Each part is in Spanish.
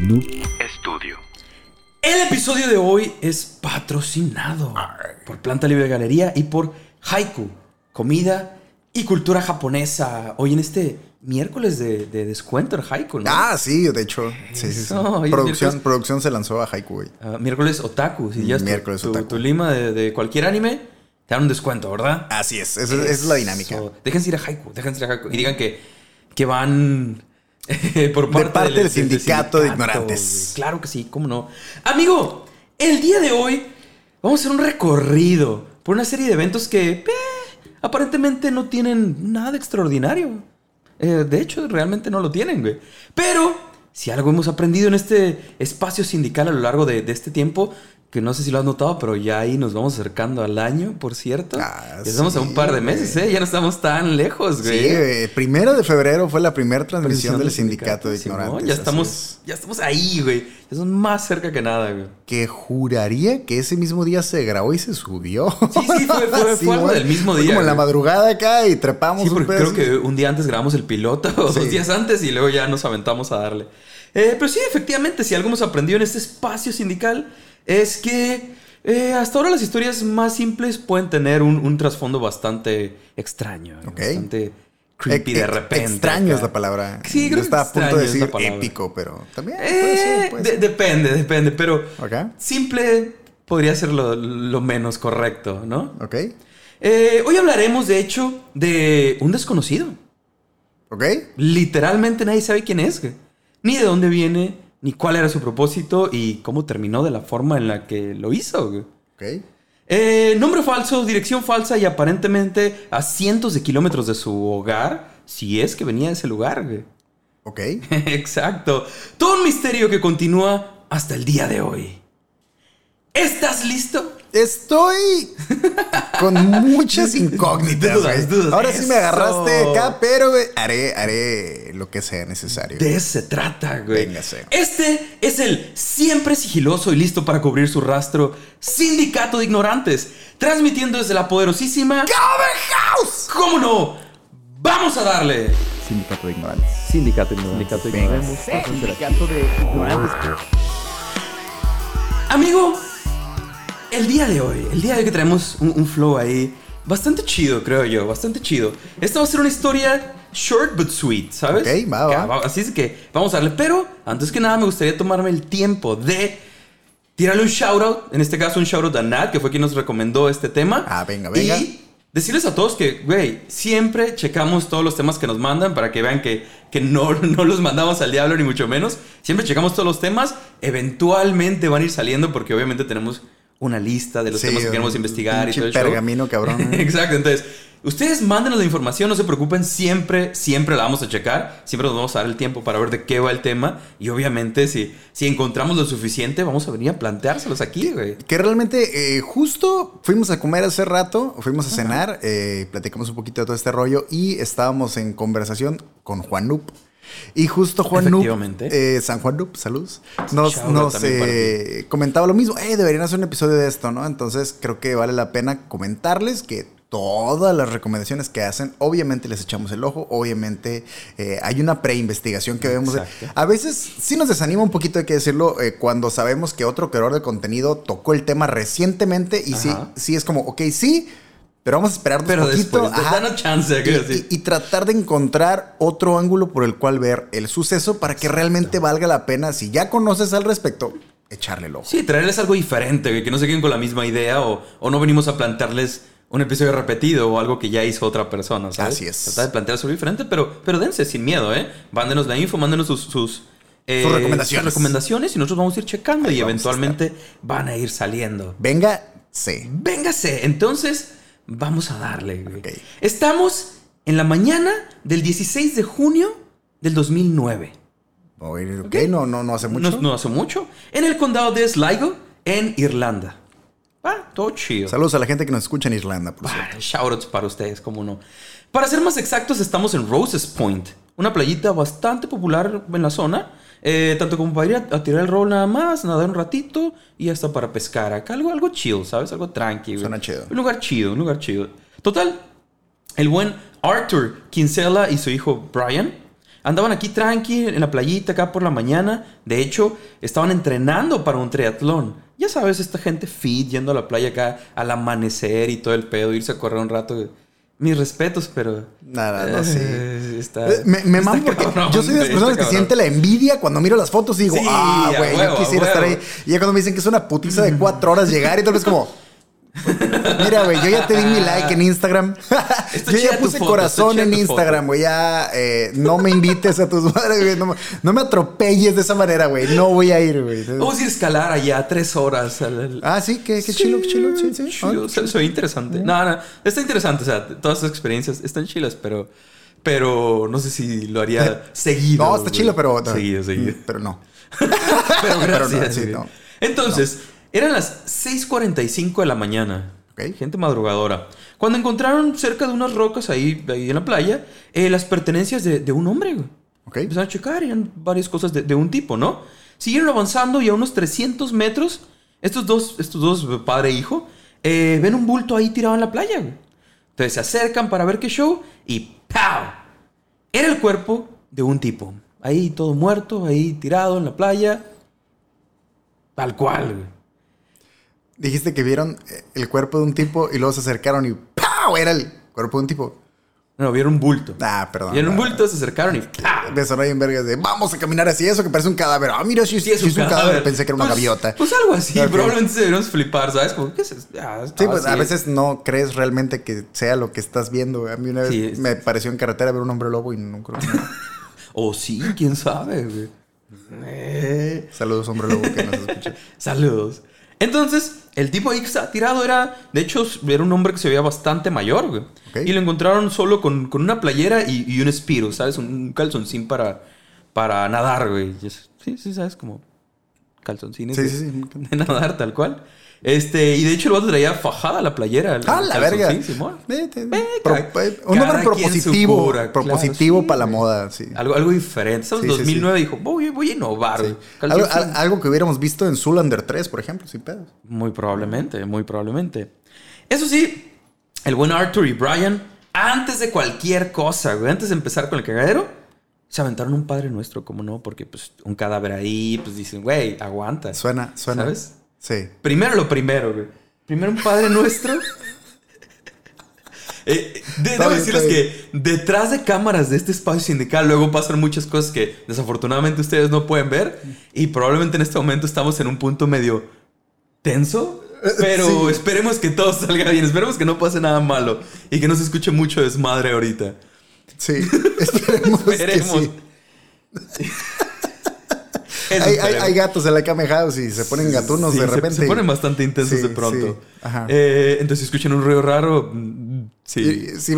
Noob Estudio. El episodio de hoy es patrocinado por Planta Libre Galería y por Haiku, comida y cultura japonesa. Hoy en este miércoles de, de descuento en Haiku, ¿no? Ah, sí, de hecho. Sí, sí, sí. Eso, hoy es Producción, producción se lanzó a Haiku, güey. Ah, miércoles otaku. Si ya es Miércoles tu, otaku. tu lima de, de cualquier anime, te dan un descuento, ¿verdad? Así es, esa, esa es la dinámica. Déjense ir a Haiku, déjense ir a Haiku. Y digan que, que van por parte, parte del sindicato de ignorantes. Claro que sí, cómo no. Amigo, el día de hoy vamos a hacer un recorrido por una serie de eventos que eh, aparentemente no tienen nada de extraordinario. Eh, de hecho, realmente no lo tienen, güey. Pero si algo hemos aprendido en este espacio sindical a lo largo de, de este tiempo, que no sé si lo has notado, pero ya ahí nos vamos acercando al año, por cierto. Ah, ya estamos a sí, un par de meses, ¿eh? Ya no estamos tan lejos, güey. Sí. Primero de febrero fue la primera transmisión del sindicato de ignorantes. ya estamos, es. ya estamos ahí, güey. Ya estamos más cerca que nada, güey. Que juraría que ese mismo día se grabó y se subió. Sí, sí, fue- fue- fue algo del mismo Fue día, Como en la madrugada acá y trepamos Sí, porque creo que un día antes grabamos el piloto, o Sí. dos días antes, y luego ya nos aventamos a darle. Eh, pero sí, efectivamente, si algo hemos aprendido en este espacio sindical es que eh, hasta ahora las historias más simples pueden tener un, un trasfondo bastante extraño, Ok. bastante creepy E- de repente. Extraño es la palabra. Sí, creo Yo que estaba a punto de decir épico, pero también puede Eh, ser, puede de- ser. depende, depende, pero simple podría ser lo, lo menos correcto, ¿no? Ok. Eh, hoy hablaremos, de hecho, de un desconocido. Ok. Literalmente nadie sabe quién es. Ni de dónde viene, ni cuál era su propósito y cómo terminó de la forma en la que lo hizo, güey. Ok. Eh, nombre falso, dirección falsa y aparentemente a cientos de kilómetros de su hogar, si es que venía de ese lugar, güey. Ok. Exacto. Todo un misterio que continúa hasta el día de hoy. ¿Estás listo? Estoy con muchas incógnitas, Dudas. Ahora sí me agarraste acá, pero güey, haré, haré lo que sea necesario. De eso se trata, güey. Véngase. Este es el siempre sigiloso y listo para cubrir su rastro Sindicato de Ignorantes, transmitiendo desde la poderosísima House! ¿Cómo no? ¡Vamos a darle! Sindicato de ignorantes. Sindicato de Ignorantes. Sindicato de ignorantes. Sindicato de ignorantes. Amigo, el día de hoy, el día de hoy que traemos un, un flow ahí bastante chido, creo yo, bastante chido. Esta va a ser una historia short but sweet, ¿sabes? Ok, va, va. Así es que vamos a darle. Pero antes que nada, me gustaría tomarme el tiempo de tirarle un shout out. En este caso, un shout out a Nat, que fue quien nos recomendó este tema. Ah, venga, venga. Y decirles a todos que, güey, siempre checamos todos los temas que nos mandan para que vean que, que no, no los mandamos al diablo, ni mucho menos. Siempre checamos todos los temas. Eventualmente van a ir saliendo porque obviamente tenemos una lista de los Sí, temas que queremos investigar y todo el show. pergamino, cabrón. Exacto, entonces, ustedes mándenos la información, no se preocupen, siempre, siempre la vamos a checar, siempre nos vamos a dar el tiempo para ver de qué va el tema y obviamente si, si encontramos lo suficiente, vamos a venir a planteárselos aquí, güey. Que realmente, eh, justo fuimos a comer hace rato, fuimos a cenar, eh, platicamos un poquito de todo este rollo y estábamos en conversación con Juan Nup. Y justo Juan Efectivamente. eh, San Juan Nup, saludos, nos, nos, eh, comentaba lo mismo. Eh, deberían hacer un episodio de esto, ¿no? Entonces creo que vale la pena comentarles que todas las recomendaciones que hacen, obviamente les echamos el ojo, obviamente eh, hay una preinvestigación que vemos. Exacto. A veces sí nos desanima un poquito, hay que decirlo, eh, cuando sabemos que otro creador de contenido tocó el tema recientemente y sí, sí es como, ok, sí, pero vamos a esperar un poquito. después, ajá, danos chance, y, y- y tratar de encontrar otro ángulo por el cual ver el suceso para que realmente valga la pena, si ya conoces al respecto, echarle el ojo. Sí, traerles algo diferente, que no se queden con la misma idea o, o no venimos a plantearles un episodio repetido o algo que ya hizo otra persona, ¿sabes? Así es. Tratar de plantear algo diferente, pero, pero dense sin miedo, ¿eh? Mándenos la info, mándenos sus... sus eh, Sus recomendaciones. sus recomendaciones y nosotros vamos a ir checando Ahí y a eventualmente van a ir saliendo. Venga, sí. Véngase, entonces vamos a darle. güey. Estamos en la mañana del 16 de junio del 2009. Oye, ok, no, no, no hace mucho. No, no hace mucho. En el condado de Sligo, en Irlanda. Ah, todo chido. Saludos a la gente que nos escucha en Irlanda, por Ah, cierto. shoutouts para ustedes, cómo no. Para ser más exactos, estamos en Roses Point, una playita bastante popular en la zona. Eh, tanto como para ir a, a tirar el rol nada más, nadar un ratito y hasta para pescar. Acá algo, algo chill, ¿sabes? Algo tranquilo. Suena chido. Un lugar chido, un lugar chido. Total, el buen Arthur Kinsella y su hijo Brian Andaban aquí tranqui en la playita acá por la mañana. De hecho, estaban entrenando para un triatlón. Ya sabes, esta gente fit yendo a la playa acá al amanecer y todo el pedo, irse a correr un rato. Mis respetos, pero. Nada, no, sí. Eh, está- Eh, Me, me está mamo porque cabrón, yo soy de las personas que siente la envidia cuando miro las fotos y digo, Sí, ah, güey, yo quisiera estar ahí. Y ya cuando me dicen que es una putiza de cuatro horas llegar y tal vez como, mira, güey, yo ya te di mi like en Instagram. Yo ya puse foto, corazón en Instagram, güey. Ya eh, no me invites a tus madres, güey. No, me- no me atropelles de esa manera, güey. No voy a ir, güey. Vamos a ir a escalar allá tres horas. al- al- Ah, sí, qué, qué chilo, qué chilo. Sí, sí. Chido, Ah, se, se ve interesante. No, no, está interesante. O sea, todas esas experiencias están chilas, pero, pero no sé si lo haría seguido. No, está chilo, pero. Seguido, seguido. Pero no. Pero gracias. sí, güey. no. Entonces, eran las 6:45 de la mañana. Ok. Gente madrugadora. Cuando encontraron cerca de unas rocas ahí, ahí en la playa, eh, las pertenencias de, de un hombre, güey. Ok. Empezaron a checar eran varias cosas de, de un tipo, ¿no? Siguieron avanzando y a unos 300 metros, estos dos, estos dos padre e hijo, eh, ven un bulto ahí tirado en la playa, güey. Entonces se acercan para ver qué show y ¡pau! Era el cuerpo de un tipo. Ahí todo muerto, ahí tirado en la playa. Tal cual, güey. Dijiste que vieron eh, el cuerpo de un tipo y luego se acercaron y ¡pau! Era el cuerpo de un tipo. No, vieron un bulto. Ah, perdón. Vieron un Ah, bulto, se acercaron y ¡pau! Me sonó bien vergas de vamos a caminar así, eso que parece un cadáver. Ah, mira, sí, sí, es, un cadáver. Pensé que era una Pues- gaviota. Pues algo así, probablemente deberíamos flipar, ¿sabes? Como, ¿qué es? Ah, Sí, pues a veces no crees realmente que sea lo que estás viendo. A mí una vez Sí, me pareció en carretera ver un hombre lobo y no creo que no. O sí, quién sabe, güey. Eh, Saludos, hombre lobo, que nos escucha. Saludos. Entonces, el tipo ahí que estaba tirado era, de hecho, era un hombre que se veía bastante mayor, güey. Y lo encontraron solo con, con una playera y, y un espiro, ¿sabes? Un, calzoncín para, para nadar, güey. Sí, sí, ¿sabes? Como calzoncines Sí, sí, sí. de nadar, tal cual. Este, y de hecho el vato traía fajada la playera. ¡Ah, la verga! Simón. Vete. Pro- eh, un hombre propositivo. claro, propositivo sí, para la moda, sí. Algo, algo diferente. ¿Sabes? Sí, sí, 2009 dijo, voy, voy a innovar. Algo, algo que hubiéramos visto en Zoolander 3, por ejemplo, sin pedos. Muy probablemente, muy probablemente. Eso sí, el buen Arthur y Brian, antes de cualquier cosa, güey, antes de empezar con el cagadero, se aventaron un padre nuestro, como no, porque pues un cadáver ahí, pues dicen, güey, aguanta. Suena, suena. ¿Sabes? Sí. Primero lo primero, güey. Primero un padre nuestro. Eh, de- debo bien, decirles que detrás de cámaras de este espacio sindical luego pasan muchas cosas que desafortunadamente ustedes no pueden ver y probablemente en este momento estamos en un punto medio tenso, pero Sí. esperemos que todo salga bien, esperemos que no pase nada malo y que no se escuche mucho desmadre ahorita. Sí. Esperemos, que Esperemos. sí. Hay, hay- esperemos. hay gatos en la Came House y se ponen gatunos Sí, de se- repente. Se, ponen bastante intensos Sí, de pronto. sí. Eh, entonces, si escuchan un ruido raro, mm, sí. Y- si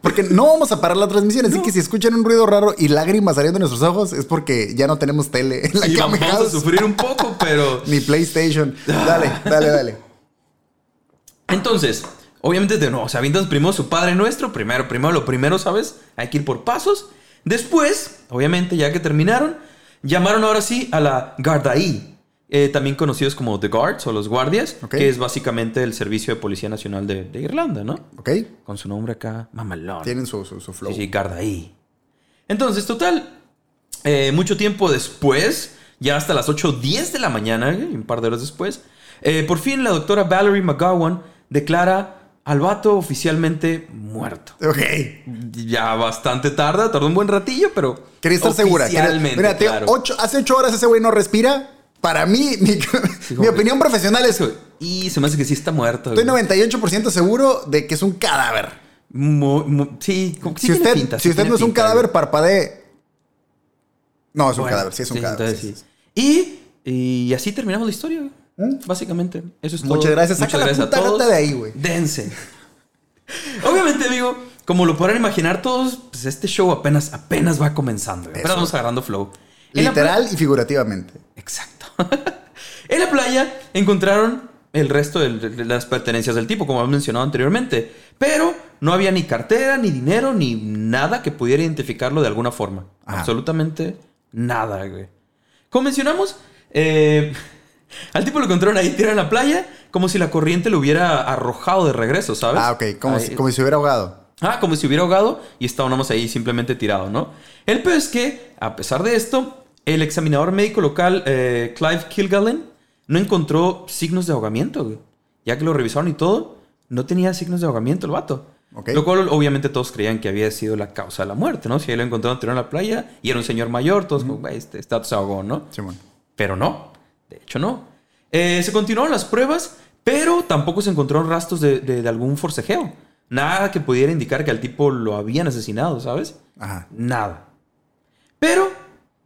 porque no vamos a parar la transmisión, así que si escuchan un ruido raro y lágrimas saliendo de nuestros ojos, es porque ya no tenemos tele en la Y Came vamos a sufrir un poco, pero... Ni PlayStation. Dale, dale, dale. Entonces, obviamente de nuevo, o sea, avientan primero su Padre Nuestro, primero, primero, lo primero, ¿sabes? Hay que ir por pasos. Después, obviamente, ya que terminaron, llamaron ahora sí a la Gardaí, eh, también conocidos como The Guards o los guardias, que es básicamente el servicio de Policía Nacional de, de Irlanda, ¿no? ¿Ok? Con su nombre acá, mamalón. Tienen su, su, su flow. Sí, sí, Gardaí. Entonces, total, eh, mucho tiempo después, ya hasta las 8.10 de la mañana, un par de horas después, eh, por fin la doctora Valerie McGowan declara al vato oficialmente muerto. Ok. Ya bastante tarda, tardó un buen ratillo, pero. Quería estar segura. Oficialmente, Mira, claro. ocho- hace ocho horas ese güey no respira. Para mí, mi, opinión profesional es... Y se me hace que sí está muerto. Estoy güey. 98% seguro de que es un cadáver. Sí, si usted, pinta, si sí usted tiene no es un cadáver, güey. parpadee. No, es un Bueno, cadáver, sí es un sí, cadáver. entonces sí. Y, y así terminamos la historia, güey. Básicamente. Eso es todo. Muchas gracias. Saca la puta gata de ahí, güey. Dense. Obviamente, amigo, como lo podrán imaginar todos, pues este show apenas, apenas va comenzando. Eso. vamos agarrando flow. En Literal y figurativamente. Exacto. en la playa encontraron el resto de, las pertenencias del tipo, como hemos mencionado anteriormente. Pero no había ni cartera, ni dinero, ni nada que pudiera identificarlo de alguna forma. Ajá. Absolutamente nada, güey. Como mencionamos, eh, al tipo lo encontraron ahí tirado en la playa, como si la corriente lo hubiera arrojado de regreso, ¿sabes? Ah, ok. Como, si, como si hubiera ahogado. Ah, como si hubiera ahogado y estaba más ahí simplemente tirado, ¿no? El peor es que, a pesar de esto, el examinador médico local, eh, Clive Kilgallen, no encontró signos de ahogamiento, güey. Ya que lo revisaron y todo, no tenía signos de ahogamiento el vato. Ok. Lo cual, obviamente, todos creían que había sido la causa de la muerte, ¿no? Si ahí lo encontraron tirado en la playa y era un señor mayor, todos como, güey, este, este vato se ahogó, ¿no? Simón. Pero no, de hecho no. Eh, se continuaron las pruebas, pero tampoco se encontraron rastros de, de- de algún forcejeo. Nada que pudiera indicar que al tipo lo habían asesinado, ¿sabes? Ajá. Nada. Pero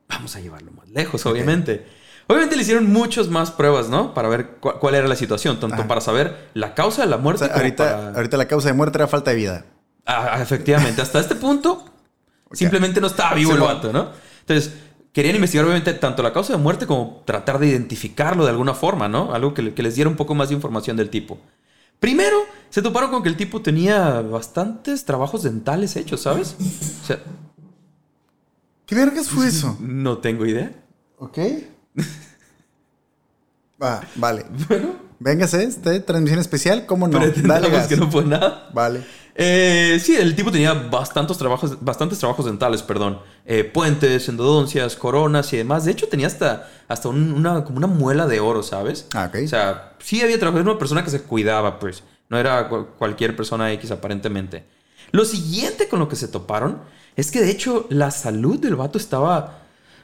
vamos a llevarlo más lejos, obviamente. Obviamente le hicieron muchas más pruebas, ¿no? Para ver cu- cuál era la situación, tanto Ajá. para saber la causa de la O muerte sea, como ahorita, para- ahorita la causa de muerte era falta de vida. Ah, efectivamente, hasta este punto simplemente no estaba vivo el vato, ¿no? Entonces, querían investigar obviamente tanto la causa de muerte como tratar de identificarlo de alguna forma, ¿no? Algo que, le- que les diera un poco más de información del tipo. Primero, se toparon con que el tipo tenía bastantes trabajos dentales hechos, ¿sabes? O sea, ¿Qué vergas fue eso? no tengo idea. Ok. Va, vale. Bueno, Véngase, este, transmisión especial, ¿cómo no? Dale gas. que no fue nada. Vale. Eh, sí, el tipo tenía bastantes trabajos, bastantes trabajos dentales, perdón. Eh, puentes, endodoncias, coronas y demás. De hecho, tenía hasta, hasta un- una, como una muela de oro, ¿sabes? Ah, ok. O sea, sí había trabajado. Era una persona que se cuidaba, pues. No era cu- cualquier persona X, aparentemente. Lo siguiente con lo que se toparon es que, de hecho, la salud del vato estaba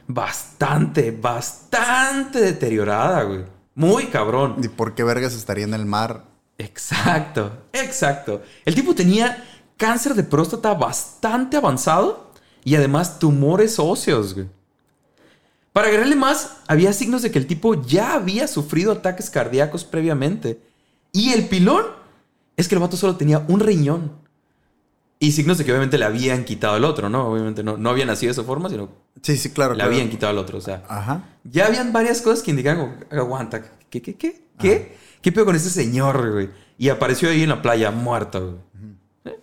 bastante, bastante deteriorada, güey. Muy cabrón. ¿Y por qué vergas estaría en el mar? Exacto, exacto. El tipo tenía cáncer de próstata bastante avanzado y además tumores óseos, güey. Para agregarle más, había signos de que el tipo ya había sufrido ataques cardíacos previamente. Y el pilón es que el vato solo tenía un riñón. Y signos de que obviamente le habían quitado el otro, ¿no? Obviamente no, no había nacido de esa forma, sino Sí, sí, claro. le claro. habían quitado el otro. O sea, Ajá. ya habían varias cosas que indicaban, aguanta, ¿qué, qué, qué? ¿Qué? ¿Qué pedo con ese señor, güey? Y apareció ahí en la playa muerto, güey.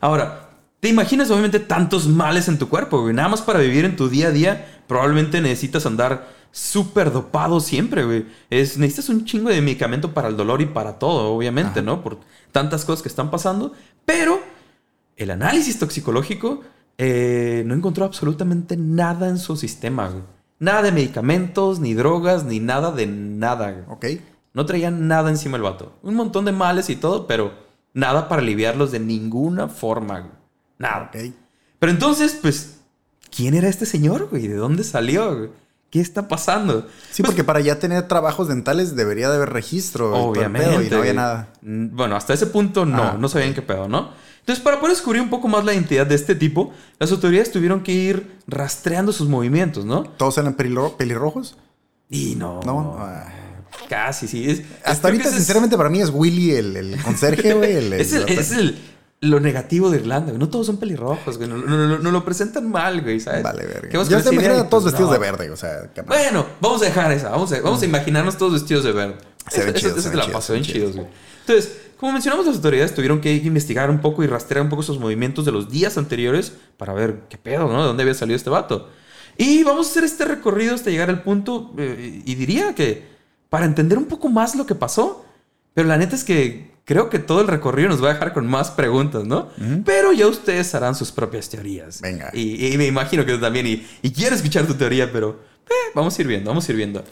Ahora, ¿te imaginas obviamente tantos males en tu cuerpo, güey? Nada más para vivir en tu día a día, probablemente necesitas andar súper dopado siempre, güey. Es, necesitas un chingo de medicamento para el dolor y para todo, obviamente, Ajá. ¿no? Por tantas cosas que están pasando. Pero el análisis toxicológico eh, no encontró absolutamente nada en su sistema, güey. Nada de medicamentos, ni drogas, ni nada de nada, güey. Ok. No traía nada encima el vato. Un montón de males y todo, pero nada para aliviarlos de ninguna forma, güey. Nada. Ok. Pero entonces, pues, ¿quién era este señor, güey? ¿De dónde salió, güey? ¿Qué está pasando? Sí, Pues, porque para ya tener trabajos dentales debería de haber registro. Obviamente. pedo, Y no había nada. Bueno, hasta ese punto no, Ah, no sabían qué pedo, ¿no? Entonces, para poder descubrir un poco más la identidad de este tipo, las autoridades tuvieron que ir rastreando sus movimientos, ¿no? ¿Todos eran pelirro- pelirrojos? Y no. No. Ah. Casi, sí. Es- Hasta ahorita, es- sinceramente, para mí es Willy el, el conserje, güey. El, el- es, el- es el- lo negativo de Irlanda, güey. No todos son pelirrojos, güey. No, no- no- no lo presentan mal, güey, ¿sabes? Vale, verga. ¿Qué vas Yo con te esa idea? imagino Y, a todos pues, vestidos de verde, o sea. Bueno, vamos a dejar esa. Vamos a, vamos a imaginarnos todos vestidos de verde. Se ven chidos, se te la pasó se bien chidos, güey. Entonces, como mencionamos, las autoridades tuvieron que investigar un poco y rastrear un poco sus movimientos de los días anteriores para ver qué pedo, ¿no? De dónde había salido este vato. Y vamos a hacer este recorrido hasta llegar al punto, eh, y diría que para entender un poco más lo que pasó, pero la neta es que creo que todo el recorrido nos va a dejar con más preguntas, ¿no? Pero ya ustedes harán sus propias teorías. Venga. Y, y me imagino que tú también, y, y quiero escuchar tu teoría, pero eh, vamos a ir viendo, vamos a ir viendo.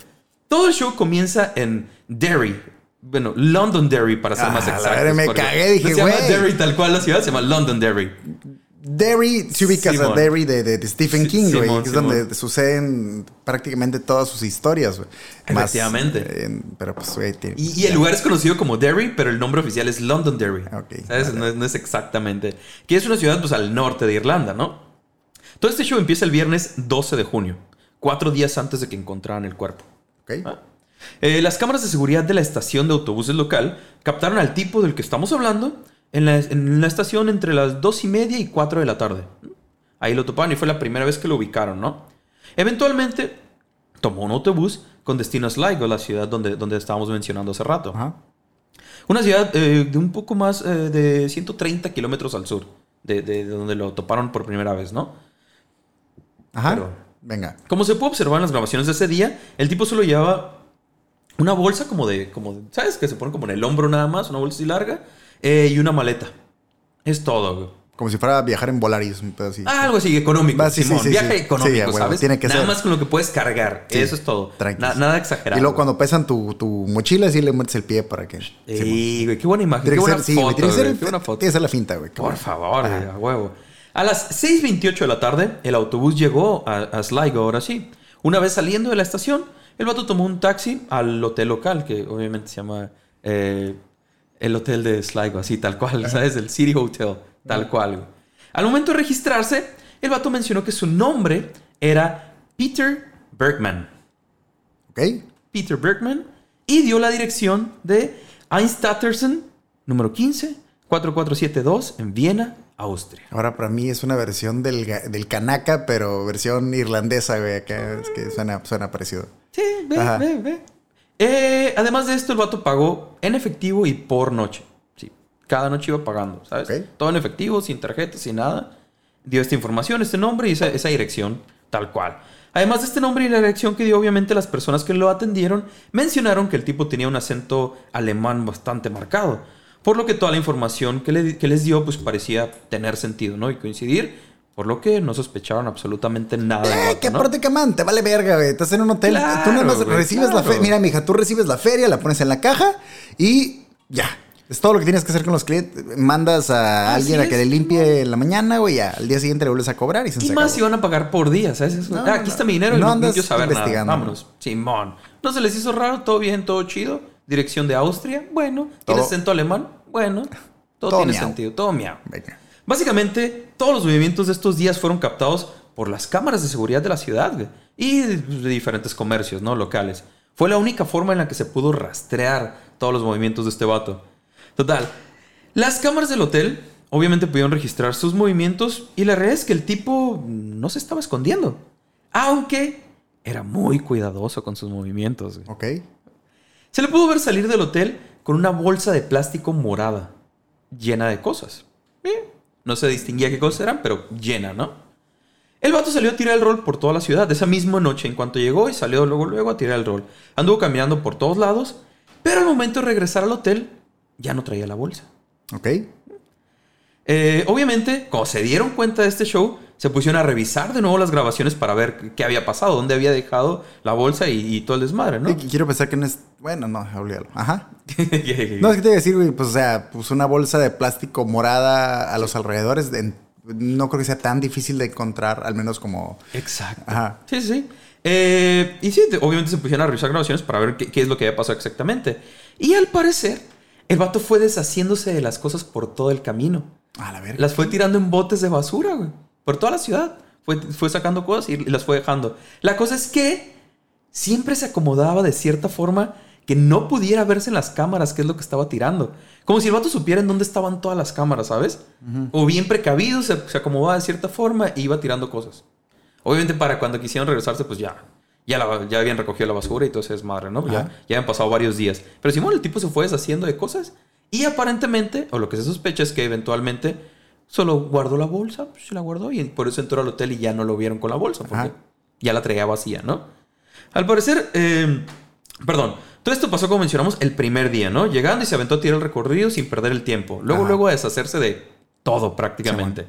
Todo el show comienza en Derry. Bueno, Londonderry para ser Ah, más verga, me cagué, dije, no se llama. Derry tal cual la ciudad, se llama Londonderry. Derry, si ubicas Simón. a Derry de, de- de Stephen King, güey, que es donde suceden prácticamente todas sus historias, güey. Más, Efectivamente. eh, pero pues, güey, tiene- Y, y el lugar es conocido como Derry, pero el nombre oficial es Londonderry. Ok, ¿Sabes? vale. No, es, no es exactamente. Que es una ciudad pues al norte de Irlanda, ¿no? Todo este show empieza el viernes 12 de junio, cuatro días antes de que encontraran el cuerpo. Ok. Ah. Eh, las cámaras de seguridad de la estación de autobuses local captaron al tipo del que estamos hablando en la, en la estación entre las dos y media y 4 de la tarde. Ahí lo toparon y fue la primera vez que lo ubicaron, ¿no? Eventualmente tomó un autobús con destino a Sligo, la ciudad donde, donde estábamos mencionando hace rato. Ajá. Una ciudad eh, de un poco más eh, de 130 kilómetros al sur de, de- de donde lo toparon por primera vez, ¿no? Ajá. Pero- Venga. Como se puede observar en las grabaciones de ese día, el tipo solo llevaba una bolsa como de, como de- ¿sabes? Que se pone como en el hombro nada más, una bolsa así larga, eh, y una maleta. Es todo, güey. Como si fuera a viajar en Volaris, así. Ah, algo así, económico. Sí, sí, Simón. sí, Viaje económico, huevo, ¿sabes? tiene que Nada ser. más con lo que puedes cargar. Eso es todo. Na- nada exagerado. Y luego cuando pesan tu, tu mochila, sí le metes el pie para que. Sí, güey, qué buena imagen. Tiene qué que buena ser, sí, güey, foto, tiene que ser, güey, qué buena foto. tiene que ser la finta, güey. Por favor, güey, a huevo. A las 6.28 de la tarde, el autobús llegó a, a Sligo, ahora sí. Una vez saliendo de la estación, el vato tomó un taxi al hotel local, que obviamente se llama eh, el hotel de Sligo, así tal cual, ¿sabes? El City Hotel, tal cual. Al momento de registrarse, el vato mencionó que su nombre era Peter Bergman. ¿Ok? Peter Bergman y dio la dirección de Einstattersen, número 15, 4472, en Viena, Austria. Ahora para mí es una versión del, del Kanaka, pero versión irlandesa, güey. Acá es que suena, suena parecido. Sí, ve, Ajá. ve, ve. Eh, además de esto, el vato pagó en efectivo y por noche. Sí, cada noche iba pagando, ¿sabes? Todo en efectivo, sin tarjeta, sin nada. Dio esta información, este nombre y esa, esa dirección, tal cual. Además de este nombre y la dirección que dio, obviamente las personas que lo atendieron mencionaron que el tipo tenía un acento alemán bastante marcado. Por lo que toda la información que, le- que les dio pues parecía tener sentido, ¿no? Y coincidir, por lo que no sospecharon absolutamente nada Eh, vato, que ¿no? aparte, camán, te vale verga, güey. Estás en un hotel. Claro, tú nada más güey, recibes la feria. Mira, mija, tú recibes la feria, la pones en la caja y ya. Es todo lo que tienes que hacer con los clientes. Mandas a Así alguien a que le limpie en la mañana, güey, ya. Al día siguiente le vuelves a cobrar y se Y se más si van a pagar por día, ¿sabes? No, ah, aquí no. está mi dinero y No andas saber nada. investigando. Vámonos. Simón. ¿No se les hizo raro? ¿Todo bien? ¿Todo chido? ¿Dirección de Austria? Bueno. ¿Tienes acento alemán? Bueno. Todo, Todo tiene miau. sentido. Todo miau. Venga. Básicamente, todos los movimientos de estos días fueron captados por las cámaras de seguridad de la ciudad güey, y de, diferentes comercios, ¿no? Locales. Fue la única forma en la que se pudo rastrear todos los movimientos de este vato. Total. Las cámaras del hotel obviamente pudieron registrar sus movimientos y la realidad es que el tipo no se estaba escondiendo. Aunque era muy cuidadoso con sus movimientos. güey. Ok. Se le pudo ver salir del hotel con una bolsa de plástico morada, llena de cosas. Eh, No se distinguía qué cosas eran, pero llena, ¿no? El vato salió a tirar el rol por toda la ciudad esa misma noche en cuanto llegó y salió luego luego a tirar el rol. Anduvo caminando por todos lados, pero al momento de regresar al hotel ya no traía la bolsa. Ok. Eh, obviamente, cuando se dieron cuenta de este show, se pusieron a revisar de nuevo las grabaciones para ver qué había pasado, dónde había dejado la bolsa y, y todo el desmadre, ¿no? Y Quiero pensar que no es. Bueno, no, olvídalo. Ajá. No, es que te iba a decir, güey, pues, o sea, pues una bolsa de plástico morada a los alrededores. de- no creo que sea tan difícil de encontrar, al menos como. Exacto. Ajá. Sí, sí. Eh, y sí, te- obviamente se pusieron a revisar grabaciones para ver qué, qué es lo que había pasado exactamente. Y al parecer, el vato fue deshaciéndose de las cosas por todo el camino. A la verga. Las fue tirando en botes de basura, güey. Por toda la ciudad. Fue, fue sacando cosas y las fue dejando. La cosa es que siempre se acomodaba de cierta forma que no pudiera verse en las cámaras qué es lo que estaba tirando. Como si el vato supiera en dónde estaban todas las cámaras, ¿sabes? O bien precavido, se, se acomodaba de cierta forma e iba tirando cosas. Obviamente para cuando quisieron regresarse, pues ya. Ya, la- ya habían recogido la basura y todo ese desmadre, ¿no? Ya, ya habían pasado varios días. Pero Simón, el tipo se fue deshaciendo de cosas. Y aparentemente, o lo que se sospecha es que eventualmente solo guardó la bolsa, pues, se la guardó y por eso entró al hotel y ya no lo vieron con la bolsa, porque Ajá. ya la traía vacía, ¿no? Al parecer, eh, perdón, todo esto pasó como mencionamos el primer día, ¿no? Llegando y se aventó a tirar el recorrido sin perder el tiempo. Luego, Ajá. luego a deshacerse de todo prácticamente.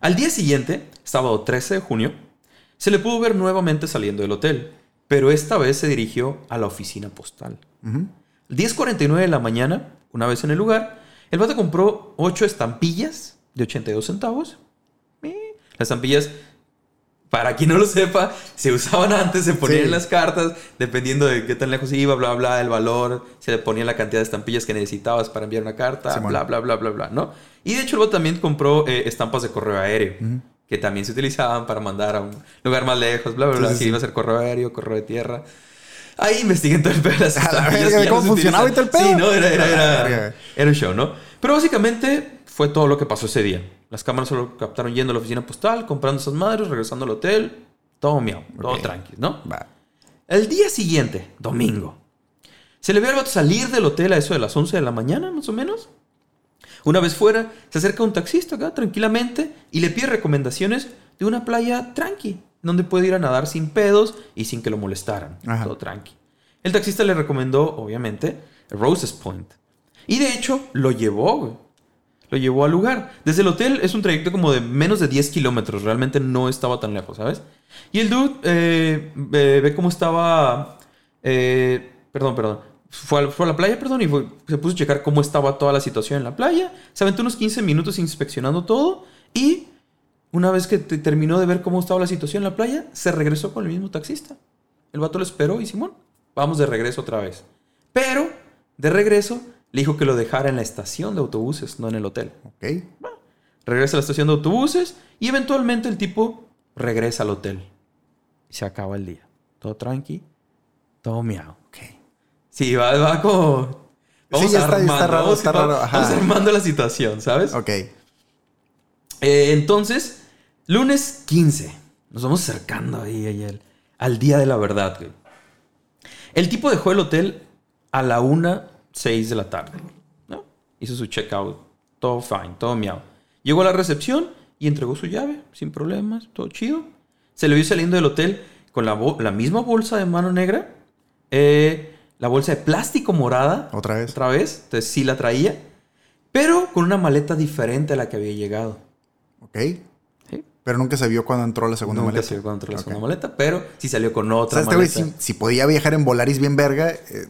Al día siguiente, sábado 13 de junio, se le pudo ver nuevamente saliendo del hotel, pero esta vez se dirigió a la oficina postal. Ujú. 10.49 de la mañana, una vez en el lugar, el vato compró 8 estampillas de 82 centavos. Las estampillas, para quien no lo sepa, se usaban antes, se ponían Sí. en las cartas, dependiendo de qué tan lejos iba, bla, bla, el valor, se le ponía la cantidad de estampillas que necesitabas para enviar una carta, Simón. bla, bla, bla, bla, bla, ¿no? Y de hecho, vato también compró eh, estampas de correo aéreo. Que también se utilizaban para mandar a un lugar más lejos, bla, bla, Sí, bla. sí, si sí. iba a ser correo aéreo, correo de tierra. Ahí investiguen todo el pedo de las estampillas ¿cómo no funcionaba y todo el pedo? Sí, no, era, era, era, era un show, ¿no? Pero básicamente fue todo lo que pasó ese día. Las cámaras solo captaron yendo a la oficina postal, comprando esas madres, regresando al hotel. Todo miau, todo tranqui, ¿no? Va. El día siguiente, domingo, se le ve al vato salir del hotel a eso de las 11 de la mañana, más o menos. Una vez fuera, se acerca un taxista acá tranquilamente y le pide recomendaciones de una playa tranqui, donde puede ir a nadar sin pedos y sin que lo molestaran. Ajá. Todo tranqui. El taxista le recomendó, obviamente, Roses Point. Y de hecho, lo llevó, güey. Lo llevó al lugar. Desde el hotel es un trayecto como de menos de 10 kilómetros. Realmente no estaba tan lejos, ¿sabes? Y el dude eh, ve, ve cómo estaba... eh, perdón, perdón. Fue a, fue a la playa, perdón, y se puso a checar cómo estaba toda la situación en la playa. Se aventó unos 15 minutos inspeccionando todo. Y una vez que te- terminó de ver cómo estaba la situación en la playa, se regresó con el mismo taxista. El vato lo esperó y Simón, vamos de regreso otra vez. Pero, de regreso, le dijo que lo dejara en la estación de autobuses, no en el hotel. Ok. Regresa a la estación de autobuses y eventualmente el tipo regresa al hotel. Y se acaba el día. Todo tranqui, todo miau. Ok. Sí, va, va como... Sí, ya está- ya está raro, vamos- está raro, ajá. Vamos armando la situación, ¿sabes? Ok. Eh, entonces, lunes 15. Nos vamos acercando ahí, ahí al, al día de la verdad, güey. El tipo dejó el hotel a la 1.06 de la tarde. ¿no? Hizo su checkout. Todo fine, todo miau. Llegó a la recepción y entregó su llave, sin problemas, todo chido. Se le vio saliendo del hotel con la, la misma bolsa de mano negra. eh, la bolsa de plástico morada. Otra vez. Otra vez. Entonces sí la traía. Pero con una maleta diferente a la que había llegado. Ok. Pero nunca se vio cuando entró la segunda Nunca maleta. se vio cuando entró la segunda maleta, pero sí salió con O otra sea, este güey, maleta. si, si podía viajar en Volaris bien verga, eh,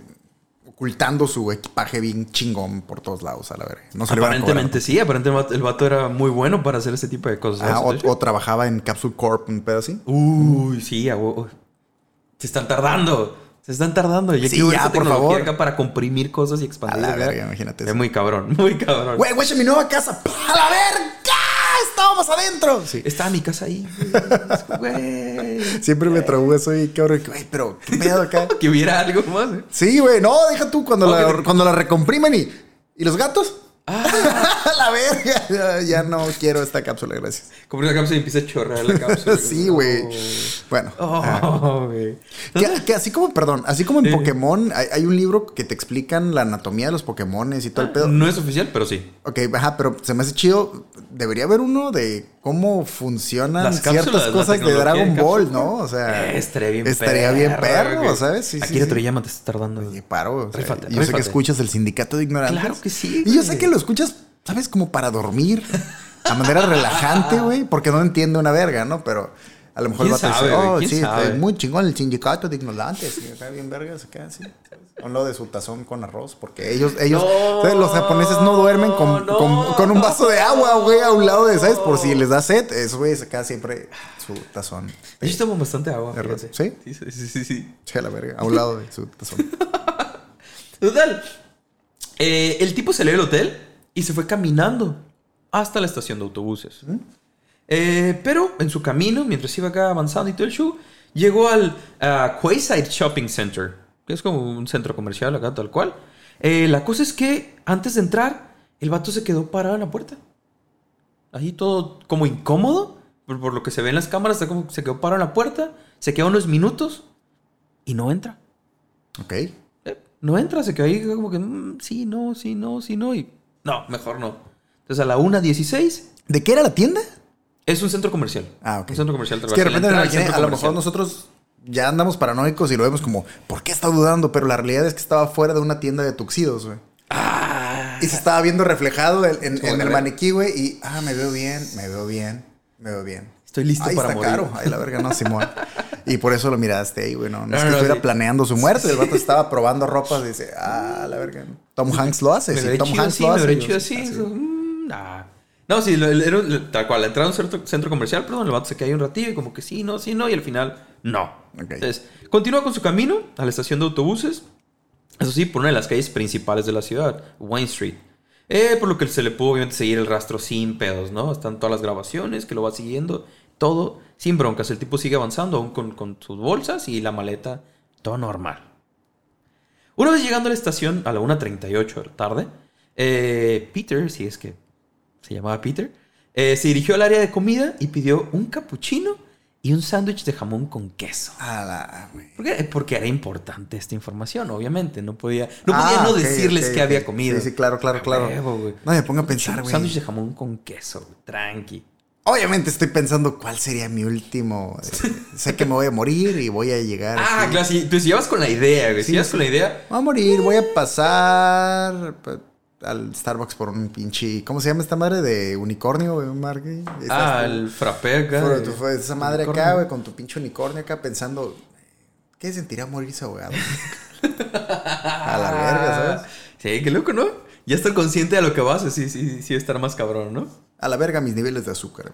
ocultando su equipaje bien chingón por todos lados, a la verga. No se a. Aparentemente sí, aparentemente el vato era muy bueno para hacer ese tipo de cosas. Ah, o, o trabajaba en Capsule Corp, un pedo así. Uy, sí, a. Se están tardando. Se están tardando. Yo Sí, quiero ya, esa por favor. acá para comprimir cosas y A expandir. la acá. verga, imagínate Es muy cabrón, muy cabrón. Güey, güey, mi nueva casa. ¡A la verga! ¡Estábamos adentro! Sí. Estaba mi casa ahí. Güey. Siempre me trabó eso y cabrón. Güey, pero ¿qué pedo acá? que hubiera algo más. ¿eh? Sí, güey, no, deja tú cuando, la, cuando la recomprimen y. ¿Y los gatos? Ah. La verga. Ya, ya no quiero esta cápsula, gracias. Compré una cápsula y empieza a chorrear la cápsula. Sí, güey. Bueno. ah. Oh, güey. Que, que así como, perdón, así como en Eh. Pokémon, hay, hay un libro que te explican la anatomía de los Pokémones y todo el pedo. No es oficial, pero sí. Ok, ajá, pero se me hace chido. Debería haber uno de cómo funcionan Las ciertas la cosas de Dragon de Ball. ¿no? O sea, estaría bien estaría bien perro. ¿sabes? Sí, Aquí sí, la sí. Toriyama te está tardando. Y paro. o sea, Rífate, y yo sé que escuchas el sindicato de ignorantes. Claro que sí, Y yo sé que lo escuchas, ¿sabes? Como para dormir. A manera relajante, güey. Porque no entiende una verga, ¿no? Pero a lo mejor el ¿Quién vato sabe, dice, güey? oh, ¿Quién sí, sabe? está muy chingón el sindicato de ignorantes. Y acá bien vergas, acá. A un lado de su tazón con arroz. Porque ellos, ellos. Los japoneses no duermen con, no. con, con un vaso de agua, güey, a un lado de, ¿sabes? Por si les da sed. Esos güeyes acá siempre su tazón. Ellos toman bastante agua. Fíjate. ¿Sí? Sí, sí, sí, sí, sí. Sí, a la verga. A un lado de su tazón. Total. Eh, el tipo salió del hotel y se fue caminando hasta la estación de autobuses. Eh, pero en su camino, mientras iba acá avanzando y todo el show, llegó al ah, Quayside Shopping Center, que es como un centro comercial acá, tal cual. Eh, la cosa es que antes de entrar, el vato se quedó parado en la puerta. Ahí todo como incómodo, por, por lo que se ve en las cámaras, está como- se quedó parado en la puerta, se quedó unos minutos y no entra. Ok. Eh, No entra, se quedó ahí como que mm, sí, no, sí, no, sí, no. Y no, mejor no. Entonces a la 1.16 ¿De qué era la tienda? Es un centro comercial. Ah, ok. Un centro comercial. Es que de repente me entrada imaginé, a lo mejor nosotros ya andamos paranoicos y lo vemos como, ¿por qué está dudando? Pero la realidad es que estaba fuera de una tienda de tuxidos, güey. Ah, Y se estaba viendo reflejado en, el maniquí, güey. Y, ah, me veo bien, me veo bien, me veo bien. Estoy listo Ay, para está morir. caro. Ay, la verga, no, Simón. Y por eso lo miraste ahí, güey. No, no, No, es que no, estuviera sí. planeando su muerte. El vato estaba probando ropa y dice, ah, la verga. Tom Hanks lo hace. me Sí, veré Tom chido Hanks así, lo me hace. veré Yo, chido sí, así. así. mm, nah. No, sí, lo- tal cual. La entrada a un centro, centro comercial, perdón, el vato se ahí un ratillo y como que sí, no, sí, no. Y al final, no. Entonces, continúa con su camino a la estación de autobuses. Eso sí, por una de las calles principales de la ciudad, Wayne Street. Eh, por lo que se le pudo obviamente seguir el rastro sin pedos, ¿no? Están todas las grabaciones que lo va siguiendo, todo sin broncas. El tipo sigue avanzando aún con, con sus bolsas y la maleta, todo normal. Una vez llegando a la estación a la 1.38 de la tarde, eh, Peter, si es que se llamaba Peter, eh, se dirigió al área de comida y pidió un cappuccino y un sándwich de jamón con queso. Ah. ¿Por qué? Porque era importante esta información, obviamente. No podía no, podía Ah, no ok, decirles ok, que había comido. Sí, sí, claro, claro, claro. huevo. No me ponga a pensar, Un güey. Sándwich de jamón con queso, güey. tranqui. Obviamente estoy pensando cuál sería mi último. eh, sé que me voy a morir y voy a llegar. Ah, aquí. claro, sí. Tú si llevas con la idea, güey. Si Sí, llevas sí. con la idea, Voy a morir, voy a pasar. Al Starbucks por un pinche. ¿Cómo se llama esta madre? De unicornio, güey. Ah, el frappé acá. Fue, tú fue esa madre unicornio. acá, güey, con tu pinche unicornio acá pensando. ¿Qué sentirá morirse ahogado? A la verga, ¿sabes? Sí, qué loco, ¿no? Ya estar consciente de lo que vas, sí, sí, sí, estar más cabrón, ¿no? A la verga mis niveles de azúcar.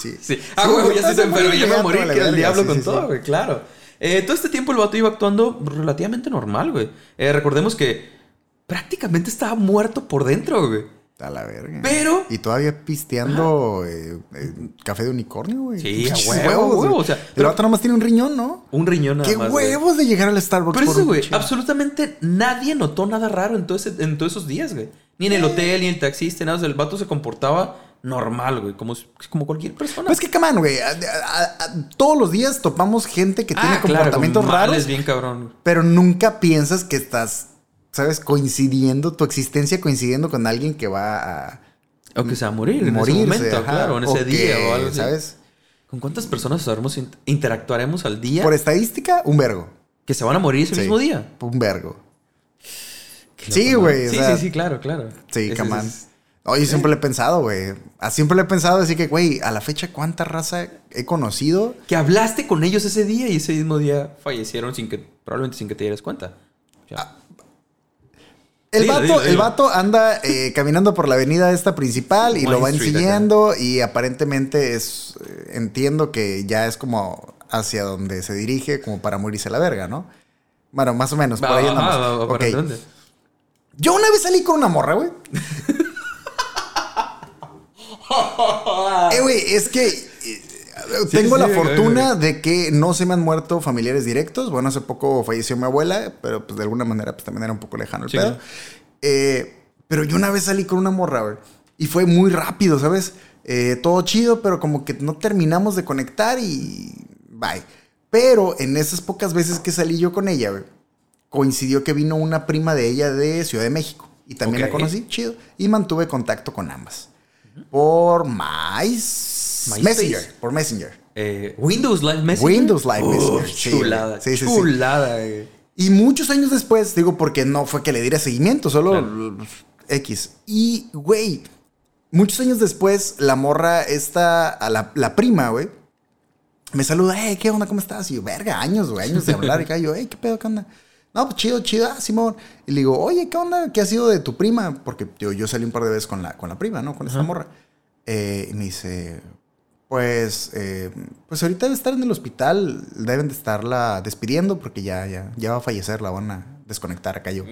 Sí. Sí. Ah, güey, ya estás se enfermo, ya me a morí, la que el diablo sí, con sí, sí. todo, güey, claro. Eh, todo este tiempo el vato iba actuando relativamente normal, güey. Eh, recordemos que prácticamente estaba muerto por dentro, güey. A la verga. Pero- Y todavía pisteando eh, eh, café de unicornio, güey. Sí, a huevo, huevo, o sea, el pero- vato nomás tiene un riñón, ¿no? Un riñón nada Qué más. güey. huevos de llegar al Starbucks Pero eso, güey, absolutamente nadie notó nada raro en, todo ese- en todos esos días, güey. Ni en el hotel, ni el taxista, nada. O sea, el vato se comportaba normal, güey, como, como cualquier persona. Pues que, camán, güey. a- a- a- todos los días topamos gente que tiene Ah, claro, comportamientos raros, bien cabrón. pero nunca piensas que estás, ¿sabes? Coincidiendo, tu existencia coincidiendo con alguien que va a O que se va a morir en morirse, ese momento, ajá, claro, en ese o día o algo así. ¿Sabes? ¿Con cuántas personas sabremos int- interactuaremos al día Por estadística, un vergo. que se van a morir ese Sí, mismo día? Un vergo. Sí, güey, o Sí, sea- sí, sí, claro, claro. Sí, camán. es- Oye, siempre le he pensado, güey. Ah, Siempre le he pensado, así que, güey, a la fecha, ¿cuánta raza he conocido? Que hablaste con ellos ese día y ese mismo día fallecieron sin que, probablemente sin que te dieras cuenta. Ya. El Dilo, vato, dilo, el vato anda eh, caminando por la avenida esta principal y Wine lo van Street acá. siguiendo y aparentemente es, eh, entiendo que ya es como hacia donde se dirige como para morirse la verga, ¿no? Bueno, más o menos, por ahí va, andamos. va, va, Ok. aparentemente. Yo una vez salí con una morra, güey. eh, güey, es que tengo sí, la fortuna de que no se me han muerto familiares directos. Bueno, hace poco falleció mi abuela, pero pues de alguna manera pues también era un poco lejano el pedo. Eh, pero yo una vez salí con una morra, güey. Y fue muy rápido, ¿sabes? Eh, todo chido, pero como que no terminamos de conectar y bye. Pero en esas pocas veces que salí yo con ella, güey, coincidió que vino una prima de ella de Ciudad de México. Y también la conocí, chido. Y mantuve contacto con ambas. Por Mice... Messenger. Por Messenger. Eh, Windows Live Messenger. Windows Live Messenger, sí, chulada. Sí, sí, sí. chulada, güey. Y muchos años después, digo, porque no fue que le diera seguimiento, solo. X. Y, güey, muchos años después, la morra esta, a la, la prima, güey, me saluda, hey, ¿qué onda? ¿Cómo estás? Y yo, verga, años, güey, años de hablar. Y yo, hey, ¿qué pedo? ¿Qué onda? No, pues chido, chido, ah, Simón. Y le digo, oye, ¿qué onda? ¿Qué ha sido de tu prima? Porque yo, yo salí un par de veces con la, con la prima, ¿no? Con esta morra. Eh, y me dice, pues, eh, pues ahorita debe estar en el hospital. Deben de estarla despidiendo porque ya, ya, ya va a fallecer. La van a desconectar acá yo.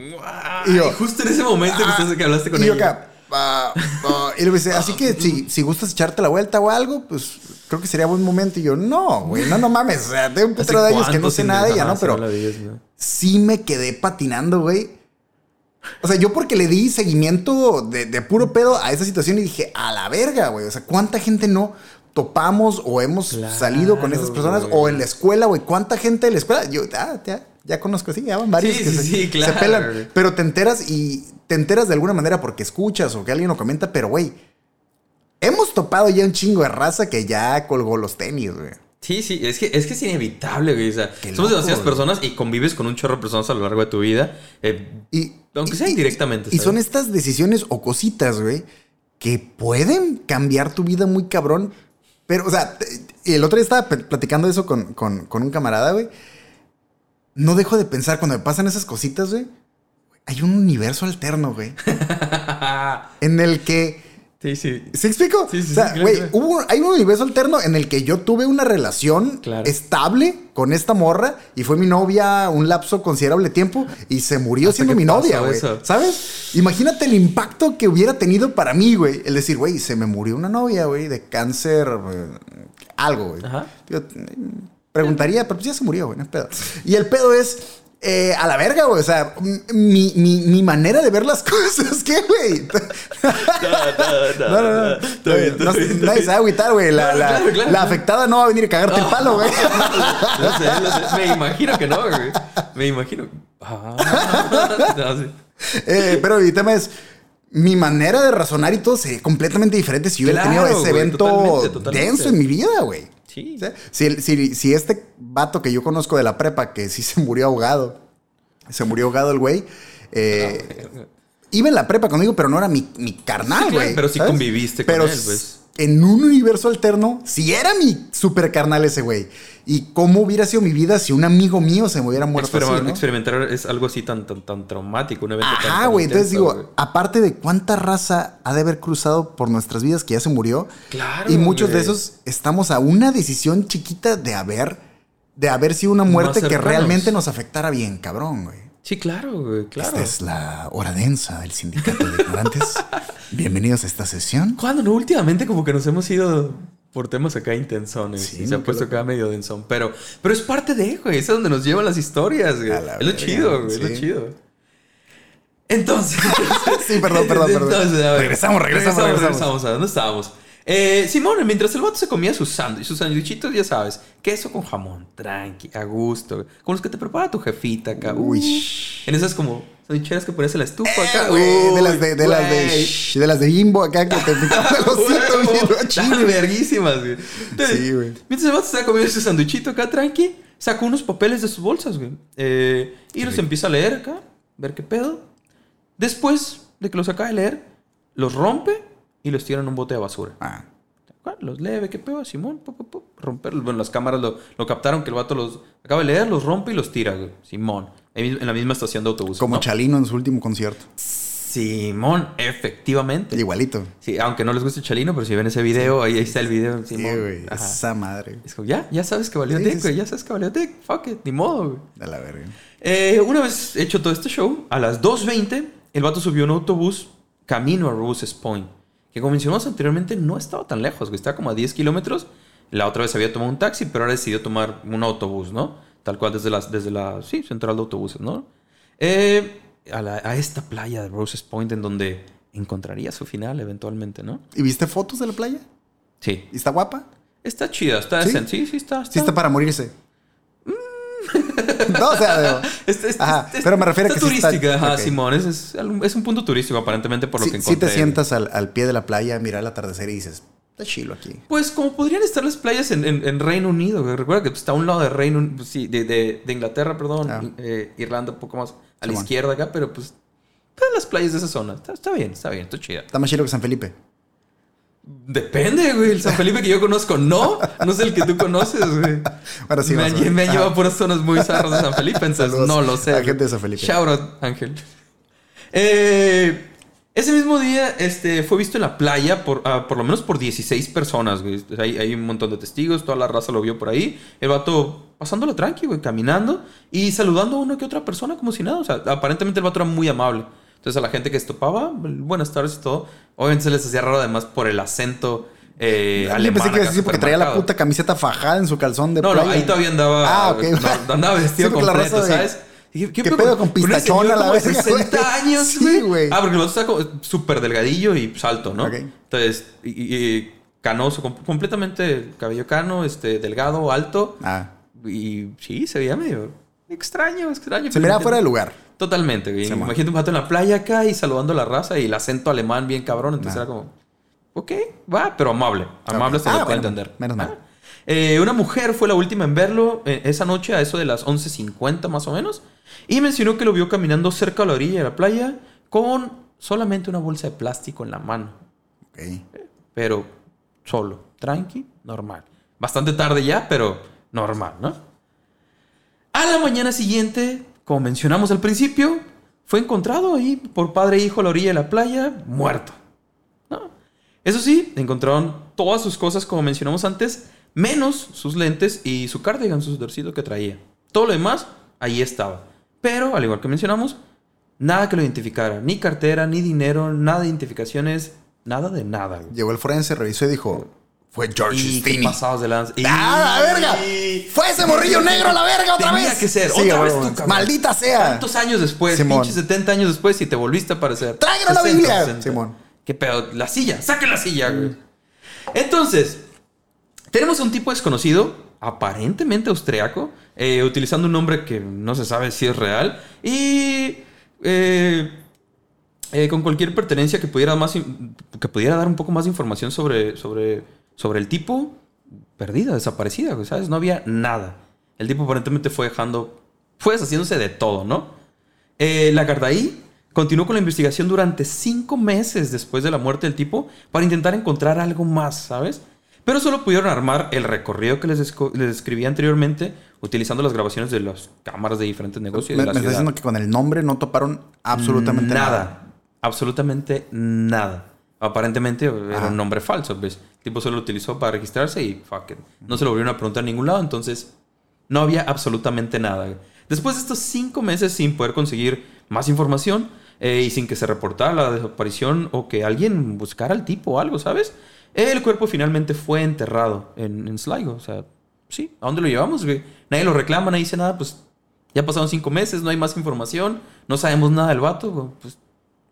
Y yo- justo en ese momento que, estás- que hablaste con y yo ella. acá, ah, ah, y le dice, así que si, si gustas echarte la vuelta o algo, pues creo que sería buen momento. Y yo, no, güey, no, no mames. O sea, tengo un ¿Hace putero de años que no sé nada de ella, ¿no? Pero sí me quedé patinando, güey. O sea, yo porque le di seguimiento de, de puro pedo a esa situación y dije, a la verga, güey. O sea, ¿cuánta gente no topamos o hemos Claro, salido con esas personas? güey. O en la escuela, güey. ¿Cuánta gente en la escuela? Yo, ah, ya, ya conozco, sí, ya van varios Sí, que sí, se, sí, se pelan. Pero te enteras y te enteras de alguna manera porque escuchas o que alguien lo comenta, pero, güey, hemos topado ya un chingo de raza que ya colgó los tenis, güey. Sí, sí, es que, es que es inevitable, güey. O sea, Qué somos loco, demasiadas güey. personas y convives con un chorro de personas a lo largo de tu vida. eh, Y, Aunque sea indirectamente, Y son estas decisiones o cositas, güey, que pueden cambiar tu vida muy cabrón. Pero, o sea, el otro día estaba platicando eso con, con- con un camarada, güey. No dejo de pensar cuando me pasan esas cositas, güey. Hay un universo alterno, güey. en el que. sí, sí. ¿Sí explico? Sí, sí, o sea, sí, güey, claro. hubo- hay un universo alterno en el que yo tuve una relación Claro. estable con esta morra y fue mi novia un lapso considerable tiempo y se murió Hasta siendo mi novia, güey. ¿Sabes? Imagínate el impacto que hubiera tenido para mí, güey. El decir, güey, se me murió una novia, güey, de cáncer, eh, algo, güey. Preguntaría, pero pues ya se murió, güey, no es pedo. Y el pedo es. Eh, a la verga, güey. O sea, mi, mi, mi manera de ver las cosas, ¿qué, güey? No, no, no. No- está nadie se va a agüitar, güey. La, No, la- claro, claro. la afectada no va a venir a cagarte el palo, güey. Lo sé, lo sé. Me imagino que no, güey. Me imagino. Ah, no, sí. Eh, pero mi tema es. Mi manera de razonar y todo sería completamente diferente si yo hubiera tenido ese güey, evento totalmente, totalmente. denso en mi vida, güey. Sí. Si, si, si este vato que yo conozco de la prepa, que sí se murió ahogado, se murió ahogado el güey. eh, iba en la prepa conmigo, pero no era mi, mi carnal, Sí, güey. pero sí ¿sabes? conviviste con Pero él, pues. En un universo alterno, sí era mi super carnal ese güey. Y cómo hubiera sido mi vida si un amigo mío se me hubiera muerto así, ¿no? Experimentar es algo así tan, tan, tan traumático, un evento tan- Ajá, tan güey. Entonces digo, güey. aparte de cuánta raza ha de haber cruzado por nuestras vidas que ya se murió. Claro, Y muchos de esos estamos a una decisión chiquita de haber, de haber sido una muerte que realmente nos afectara bien, cabrón, güey. Sí, claro, güey, claro. Esta es la hora densa del sindicato de ignorantes. Bienvenidos a esta sesión. ¿Cuándo? No, últimamente como que nos hemos ido por temas acá intensones. Sí, y se ha puesto loco. acá medio densón. Pero, pero es parte de, güey. Es donde nos llevan las historias, güey. Es lo chido, güey. Es lo chido. Entonces... Sí, perdón, perdón, perdón. Entonces, a ver, Regresamos, regresamos, regresamos. ¿A dónde estábamos? Eh, Simón, mientras el vato se comía sus sándwiches, sus sándwichitos, ya sabes, queso con jamón, tranqui, a gusto. Con los que te prepara tu jefita acá. Uy. En esas como sándwicheras que pones en la estufa Eh, acá. güey, de las de, de las de, shh, de las de Jimbo acá que te picaban Dale, machín. verguísimas, güey. Entonces, Sí, güey. Mientras el vato estaba comiendo ese sanduichito acá, tranqui, sacó unos papeles de sus bolsas, güey. Eh, y los empieza a leer acá, ver qué pedo. Después de que los acaba de leer, los rompe y los tira en un bote de basura. Ah, Ah, Los lee, ve qué pedo, Simón, pop, pop, pop, romperlos. Bueno, las cámaras lo, lo captaron que el vato los acaba de leer, los rompe y los tira, güey. Simón. En la misma estación de autobús. como ¿no? Chalino en su último concierto. Simón, efectivamente. Igualito. Sí, aunque no les guste Chalino, pero si ven ese video, ahí, ahí está el video. Sí, Simón. güey. Ajá. Esa madre. Es como, ya, ya sabes que valió Sí, dick, sí, güey. sí. Ya sabes que valió dick. Fuck it, ni modo, güey. A la verga. Eh, una vez hecho todo este show, a las 2.20, el vato subió un autobús camino a Rose's Point. Que como mencionamos anteriormente, no estaba tan lejos, güey. Estaba como a 10 kilómetros. La otra vez había tomado un taxi, pero ahora decidió tomar un autobús, ¿no? Tal cual desde la, desde la sí, central de autobuses, ¿no? Eh, a, la- a esta playa de Rose's Point, en donde encontraría su final eventualmente, ¿no? ¿Y viste fotos de la playa? Sí. ¿Y está guapa? Está chida, está ¿Sí? decente. Sí, sí, está. Sí está para morirse. no, o sea, digo, Es- es- Ajá, es- pero me refiero a que sí está- turística, ajá. Simón. Es, un punto turístico, aparentemente, por lo sí, que encontré. te sientas al, al pie de la playa, mirar el atardecer y dices, está chilo aquí. Pues como podrían estar las playas en, en- en Reino Unido. Recuerda que pues, está a un lado de Reino pues, sí, de, de- de Inglaterra, perdón. Ah. eh, Irlanda un poco más a la Simón. izquierda acá, pero pues, pues, las playas de esa zona. Está, está bien, está bien, está chida. Está más chilo que San Felipe. Depende, güey. El San Felipe que yo conozco, no. No es el que tú conoces, güey. Bueno, sí, me, han- me llevado por zonas muy zarras de San Felipe, entonces Saludos no lo sé. la gente de San Felipe. Shout out, Ángel. Eh, ese mismo día este, fue visto en la playa por, ah, por lo menos por 16 personas, güey. Hay, hay un montón de testigos, toda la raza lo vio por ahí. El vato pasándolo tranqui, güey, caminando y saludando a una que otra persona como si nada. O sea, aparentemente el vato era muy amable. Entonces a la gente que estopaba, buenas tardes y todo, obviamente se les hacía raro además por el acento eh, Yo alemán. pensé que decir porque traía la puta camiseta fajada en su calzón de No, playa. no, ahí todavía andaba. Ah, ok. no, andaba vestido Sí, completo, de- ¿sabes? Dije, ¿Qué pedo con pistachón a la verga, 60 güey? años, Sí, güey. güey. Ah, porque el está súper delgadillo y pues, alto, ¿no? Ok. Entonces, y, canoso, com- completamente cabello cano, este, delgado, alto. Ah, Y sí, se veía medio extraño, extraño. se miraba fuera de lugar. Totalmente, güey. Sí, man. Imagínate un vato en la playa acá y saludando a la raza y el acento alemán bien cabrón. Entonces Nah. era como, ok, va, pero amable. Amable se Ah, lo puede entender. menos mal. Ah. Eh, una mujer fue la última en verlo eh, esa noche a eso de las 11.50 más o menos. Y mencionó que lo vio caminando cerca a la orilla de la playa con solamente una bolsa de plástico en la mano. Ok. Pero solo, tranqui, normal. Bastante tarde ya, pero normal, ¿no? A la mañana siguiente, como mencionamos al principio, fue encontrado ahí por padre e hijo a la orilla de la playa, muerto. Eso sí, encontraron todas sus cosas, como mencionamos antes, menos sus lentes y su cardigan, su sudorcito que traía. Todo lo demás, ahí estaba. Pero, al igual que mencionamos, nada que lo identificara. Ni cartera, ni dinero, nada de identificaciones, nada de nada. Llegó el forense, revisó y dijo, fue George Y Stinney. pasados de lanza. ¡Ah, la verga! ¡Fue ese morrillo negro a la verga otra Tenía vez! que ser. Sí, otra vez tú, cabrón. ¡Maldita sea! Tantos años después, Simón. pinches 70 años después, y te volviste a aparecer. ¡Tráiganos la 60, Biblia! 60. Simón. ¿Qué pedo? La silla, saquen la silla, güey. Entonces, tenemos a un tipo desconocido, aparentemente austriaco, eh, utilizando un nombre que no se sabe si es real, y eh, eh, con cualquier pertenencia que pudiera, más, que pudiera dar un poco más de información sobre, sobre, sobre el tipo, perdida, desaparecida, ¿sabes? No había nada. El tipo aparentemente fue dejando, fue deshaciéndose de todo, ¿no? Eh, la Gardaí continuó con la investigación durante cinco meses después de la muerte del tipo para intentar encontrar algo más, ¿sabes? Pero solo pudieron armar el recorrido que les, les describí anteriormente utilizando las grabaciones de las cámaras de diferentes negocios Me, de la me estás diciendo que con el nombre no toparon absolutamente nada. Absolutamente nada. Aparentemente era Ajá. un nombre falso, ¿ves? El tipo solo lo utilizó para registrarse y fuck it. No se lo volvieron a preguntar en ningún lado, entonces no había absolutamente nada. Después de estos cinco meses sin poder conseguir más información eh, y sin que se reportara la desaparición o que alguien buscara al tipo o algo, ¿sabes? El cuerpo finalmente fue enterrado en, en Sligo. O sea, sí, ¿a dónde lo llevamos? güey? Nadie lo reclama, nadie dice nada, pues ya pasaron cinco meses, no hay más información, no sabemos nada del vato, pues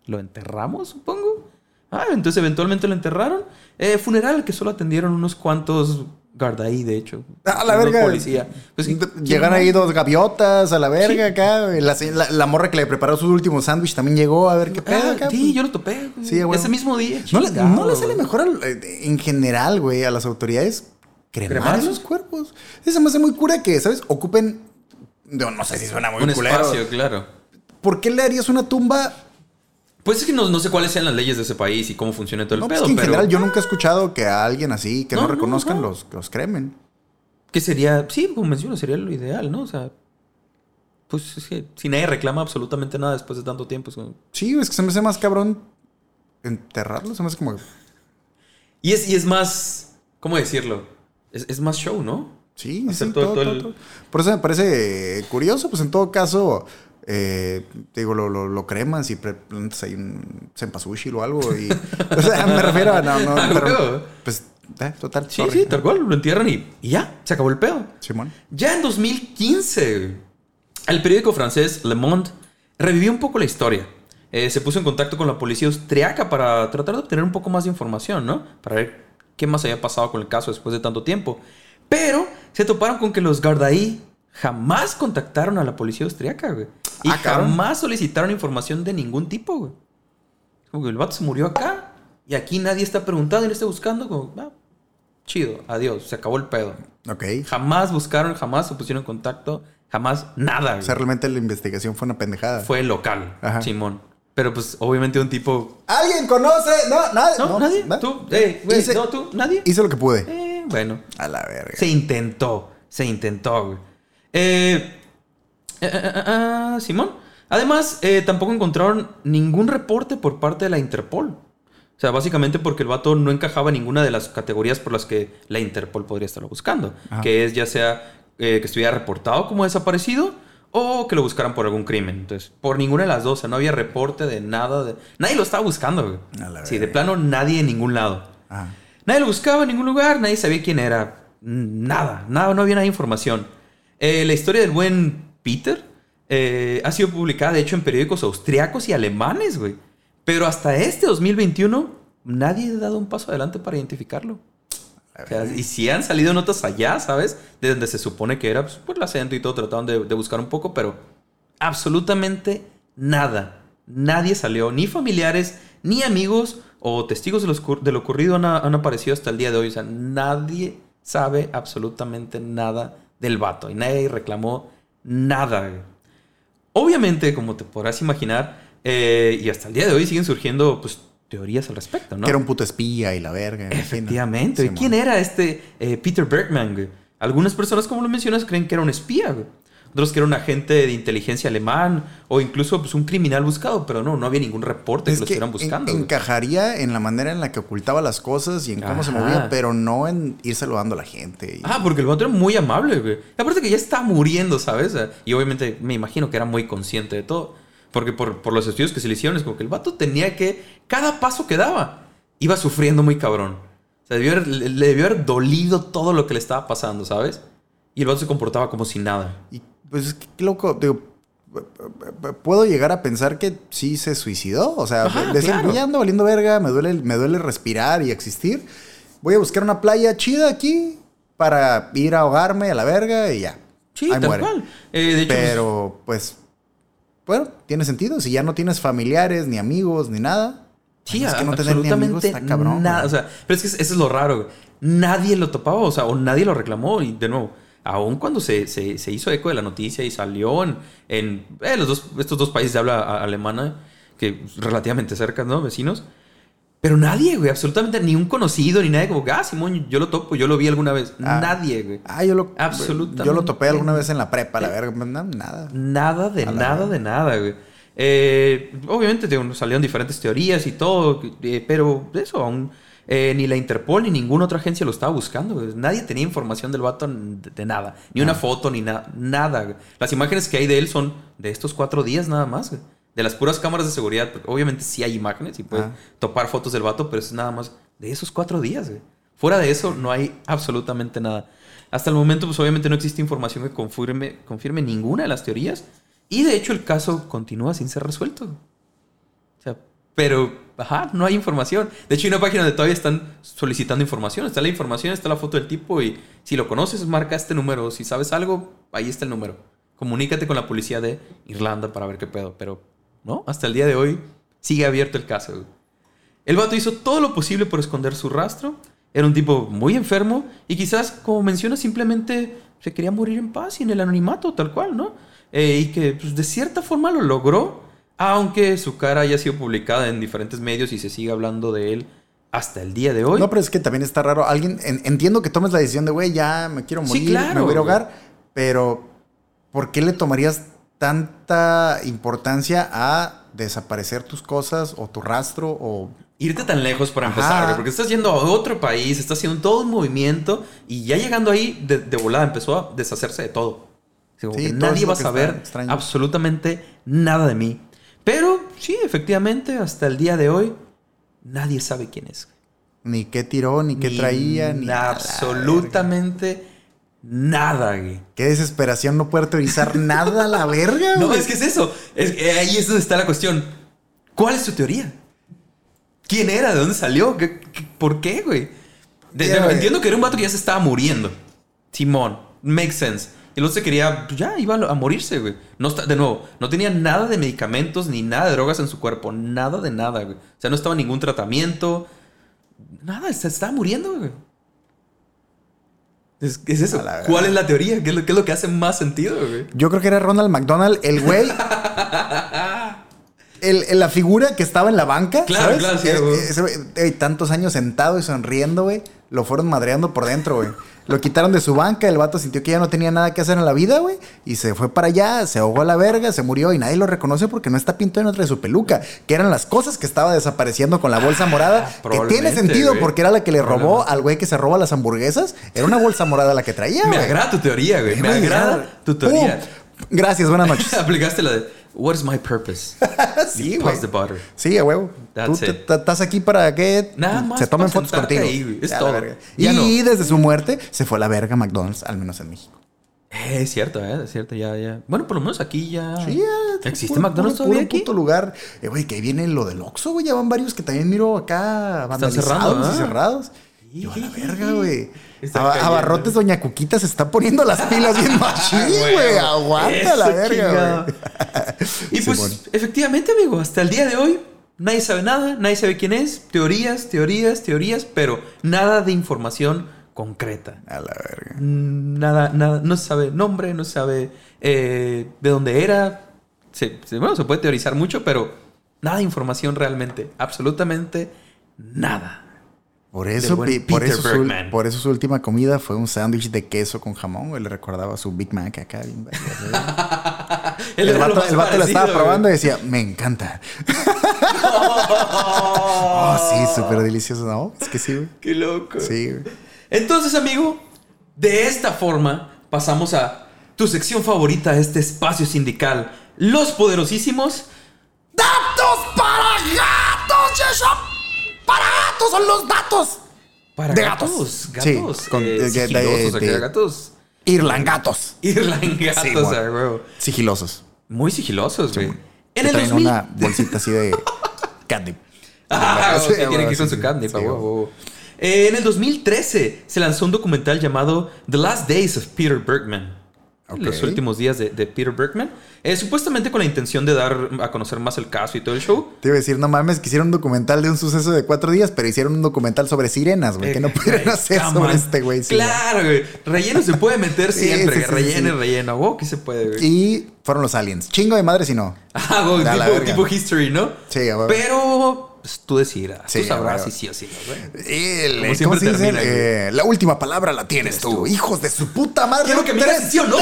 lo enterramos, supongo. Ah, entonces eventualmente lo enterraron. Eh, funeral que solo atendieron unos cuantos Gardaí, de hecho. A la verga. Policía. Pues, ¿quién Llegan ahí dos gaviotas a la verga Sí. acá. La, la- la morra que le preparó su último sándwich también llegó a ver qué pedo Ah, acá. sí, pues. yo lo topé. Sí, güey. Ese mismo día. No le, Chingado, no le sale mejor al- eh, en general, güey, a las autoridades cremar ¿Cremarlos? esos cuerpos. Eso me hace muy cura que, ¿sabes? Ocupen. No, no sé si suena muy Un culero. espacio, claro. ¿Por qué le harías una tumba? Pues es que no, no sé cuáles sean las leyes de ese país y cómo funciona todo el No, pues pedo, que en pero... general yo nunca he escuchado que a alguien así que no, No, no, reconozcan los, los cremen. Que sería, sí, como menciono, sería lo ideal, ¿no? O sea, pues es que si nadie reclama absolutamente nada después de tanto tiempo. es como- Sí, es que se me hace más cabrón enterrarlo. Se me hace como. Y es, y es más, ¿cómo decirlo? Es, es más show, ¿no? Sí, sí, todo- todo, todo todo, el- todo. Por eso me parece curioso, pues en todo caso, eh, te digo, lo, lo, lo cremas y plantas ahí un cempasúchil o algo. Y, o sea, me refiero a. No, no, pero, huevo. pues, eh, total. Sí, sorry. sí, tal cual, lo entierran y, y ya, se acabó el pedo. Simón. Ya en 2015, el periódico francés Le Monde revivió un poco la historia. Eh, se puso en contacto con la policía austriaca para tratar de obtener un poco más de información, ¿no? Para ver qué más había pasado con el caso después de tanto tiempo. Pero se toparon con que los Gardaí jamás contactaron a la policía austriaca, güey. Y Ah, jamás solicitaron información de ningún tipo, güey. Como que el vato se murió acá y aquí nadie está preguntando y no está buscando. Como, ah, chido, adiós, se acabó el pedo. Ok. Jamás buscaron, jamás se pusieron en contacto, jamás nada. O sea, güey. realmente la investigación fue una pendejada. Fue local, Ajá. Simón. Pero pues obviamente un tipo... ¿Alguien conoce? No, nadie. No, nadie. ¿no? ¿Tú? Eh, güey, Hice- no, tú, nadie. Hice lo que pude. Eh, bueno, A la verga. se intentó, se intentó, güey. Eh, eh, eh, eh, ah, Simón. Además, eh, tampoco encontraron ningún reporte por parte de la Interpol. O sea, básicamente porque el vato no encajaba en ninguna de las categorías por las que la Interpol podría estarlo buscando. Ajá. Que es ya sea eh, que estuviera reportado como desaparecido o que lo buscaran por algún crimen. Entonces, por ninguna de las dos. O sea, no había reporte de nada. De... Nadie lo estaba buscando, güey. Sí, de plano nadie en ningún lado. Ajá. Nadie lo buscaba en ningún lugar, nadie sabía quién era. Nada, nada, no había nada de información. Eh, la historia del buen Peter eh, ha sido publicada, de hecho, en periódicos austriacos y alemanes, güey. Pero hasta este 2021, nadie ha dado un paso adelante para identificarlo. O sea, y si han salido notas allá, ¿sabes? De donde se supone que era, pues, por el acento y todo, trataron de, de buscar un poco, pero absolutamente nada. Nadie salió, ni familiares, ni amigos o testigos de, los de lo ocurrido han, han aparecido hasta el día de hoy. O sea, nadie sabe absolutamente nada del vato y nadie reclamó nada. Obviamente, como te podrás imaginar, eh, y hasta el día de hoy siguen surgiendo pues, teorías al respecto, ¿no? Que era un puto espía y la verga. Efectivamente. ¿Quién era este eh, Peter Bergman? güey? Algunas personas, como lo mencionas, creen que era un espía. güey. Otros que era un agente de inteligencia alemán o incluso pues, un criminal buscado, pero no, no había ningún reporte Es que lo estuvieran en- buscando. güey. encajaría en la manera en la que ocultaba las cosas y en cómo se movía, pero no en ir saludando a la gente. y- Ah, porque el vato era muy amable, güey. Aparte que ya está muriendo, ¿sabes? Y obviamente me imagino que era muy consciente de todo. Porque por, por los estudios que se le hicieron, es como que el vato tenía que... Cada paso que daba, iba sufriendo muy cabrón. O sea, debió haber- le, le debió haber dolido todo lo que le estaba pasando, ¿sabes? Y el vato se comportaba como si nada. Y pues es que qué loco, digo, puedo llegar a pensar que sí se suicidó. O sea, Ajá, decir, claro. ya ando valiendo verga, me duele, me duele respirar y existir. Voy a buscar una playa chida aquí para ir a ahogarme a la verga y ya. Sí, Ahí tal muere. cual. Eh, de hecho, Pero, pues, bueno, tiene sentido. Si ya no tienes familiares, ni amigos, ni nada. Sí, pues, es que no tener ni absolutamente amigos está cabrón. nada. O sea, pero es que eso es lo raro. güey. Nadie lo topaba, o sea, o nadie lo reclamó. Y de nuevo, aun cuando se, se- se hizo eco de la noticia y salió en, en, eh, los dos, estos dos países de habla alemana, que relativamente cerca, ¿no? Vecinos. Pero nadie, güey, absolutamente ni un conocido, ni nadie como, ah, Simón, yo lo topo, yo lo vi alguna vez. Ah. nadie, güey. Ah, yo lo, Absolutamente. Yo lo topé alguna vez en la prepa, la verga. No, nada. Nada de nada verga. de nada, güey. Eh, obviamente salieron diferentes teorías y todo, eh, pero eso aún eh, ni la Interpol ni ninguna otra agencia lo estaba buscando. güey. Nadie tenía información del vato de, nada, ni una foto ni nada, nada. güey. Las imágenes que hay de él son de estos cuatro días nada más, güey. de las puras cámaras de seguridad. porque Obviamente sí hay imágenes y puedes Ah. topar fotos del vato, pero es nada más de esos cuatro días. Fuera de eso no hay absolutamente nada. Hasta el momento, pues obviamente no existe información que confirme, confirme ninguna de las teorías. Y de hecho el caso continúa sin ser resuelto. O sea, pero, ajá, no hay información. De hecho hay una página donde todavía están solicitando información. Está la información, está la foto del tipo y si lo conoces, marca este número. Si sabes algo, ahí está el número. Comunícate con la policía de Irlanda para ver qué pedo. Pero, no, hasta el día de hoy sigue abierto el caso. El vato hizo todo lo posible por esconder su rastro. Era un tipo muy enfermo y quizás, como menciona, simplemente se quería morir en paz y en el anonimato, tal cual, ¿no? Eh, y que pues, de cierta forma lo logró, aunque su cara haya sido publicada en diferentes medios y se sigue hablando de él hasta el día de hoy. No, pero es que también está raro. Alguien, en- entiendo que tomes la decisión de, güey, ya me quiero Sí, morir, claro, me voy a ahogar, pero ¿por qué le tomarías tanta importancia a desaparecer tus cosas o tu rastro o Irte tan lejos para Ajá. empezar, güey, porque estás yendo a otro país, estás haciendo todo un movimiento y ya llegando ahí de, de volada empezó a deshacerse de todo. Sí, nadie va a saber extraño. absolutamente nada de mí. Pero sí, efectivamente, hasta el día de hoy, nadie sabe quién es. ni qué tiró, ni qué Ni traía, ni nada, absolutamente nada, güey. Qué desesperación no poder teorizar nada a la verga, No, güey. es que es eso. Es, eh, ahí es donde está la cuestión. ¿Cuál es tu teoría? ¿Quién era? ¿De dónde salió? ¿Qué- qué- por qué, güey? De- Ya, de- güey. entiendo que era un vato que ya se estaba muriendo. Simón. Makes sense. Y el otro se quería, pues ya, iba a morirse, güey. No está, de nuevo, no tenía nada de medicamentos ni nada de drogas en su cuerpo. Nada de nada, güey. O sea, no estaba ningún tratamiento. Nada, se estaba muriendo, güey. Es, es eso. ¿Cuál es la teoría? ¿Qué es, lo, qué es lo que hace más sentido, güey? Yo creo que era Ronald McDonald, el güey. el, el- la figura que estaba en la banca. Claro, ¿sabes? claro, sí, güey. ese tantos años sentado y sonriendo, güey. Lo fueron madreando por dentro, güey. Lo quitaron de su banca, el vato sintió que ya no tenía nada que hacer en la vida, güey. Y se fue para allá, se ahogó a la verga, se murió y nadie lo reconoce porque no está pintado en otra de su peluca. Que eran las cosas que estaba desapareciendo con la bolsa morada. Que tiene Ah, sentido porque era la que le robó al güey que se roba las hamburguesas. Era una bolsa morada la que traía, Me agrada tu teoría, güey. Me Güey, agrada tu teoría. Uh, gracias, buenas noches. Aplicaste la de What is my purpose? sí, güey. the butter. Sí, a huevo. That's Tú it. estás aquí para que Nada más se tomen fotos contigo. ahí. Es Ya, todo. y no. desde su muerte se fue a la verga McDonald's, al menos en México. Eh, es cierto, eh, es cierto, ya, ya. Bueno, por lo menos aquí ya. Sí, ya. ¿Existe puro- McDonald's puro- todavía puro aquí? puto lugar. Eh, güey, que ahí viene lo del Oxxo, güey. Ya van varios que también miro acá vandalizados cerrando, y ¿ah? cerrados. Yo a la verga, güey. Abarrotes Doña Cuquita se está poniendo las pilas bien machín, güey. Aguanta la verga. Y pues, Simón. efectivamente, amigo, hasta el día de hoy, nadie sabe nada, nadie sabe quién es. Teorías, teorías, teorías, pero nada de información concreta. A la verga. Mm, Nada, nada, no se sabe nombre, no se sabe eh, de dónde era. Se, se- bueno, se puede teorizar mucho, pero nada de información realmente. Absolutamente nada. Por eso, buen por, eso su, Bergman. por eso su última comida fue un sándwich de queso con jamón. Le recordaba su Big Mac acá. Él el lo vato, más el vato lo estaba probando y decía, me encanta. Oh, sí, súper delicioso. No, es que sí, güey. Qué loco. Sí, güey. Entonces, amigo, de esta forma pasamos a tu sección favorita de este espacio sindical. Los poderosísimos. ¡Datos para gatos, Gatos son los datos! Para De gatos. gatos. Gatos. Sí, con- eh, de- de- sigilosos, de- acá, gatos. Irlangatos. Irlangatos, Sí, a bueno. huevo. Sigilosos. Muy sigilosos, güey. En En el traen 2000. una bolsita así de catnip. Ah, Sí, o sea, tiene bueno, que ir con sí, su sí, güey. Eh, en el 2013 se lanzó un documental llamado The Last Days of Peter Bergman. Los últimos días de, de Peter Bergman. Eh, supuestamente con la intención de dar a conocer más el caso y todo el show. Te iba a decir, no mames, que hicieron un documental de un suceso de cuatro días, pero hicieron un documental sobre sirenas, güey. que no Eh, pudieron güey, hacer sobre este güey. claro, güey. Relleno se puede meter siempre. sí, sí, relleno, sí. relleno. Wow, que se puede, güey. Y fueron los aliens. Chingo de madre si no. Ah, güey, la tipo, tipo history, ¿no? Sí, huevo. Pero pues, tú decidirás. Sí, tú sabrás si sí o sí, no, güey. El- Como ¿Cómo siempre se dice? termina, güey. Eh, la última palabra la tienes tú. Hijos de su puta madre. Quiero que me digas si sí o no.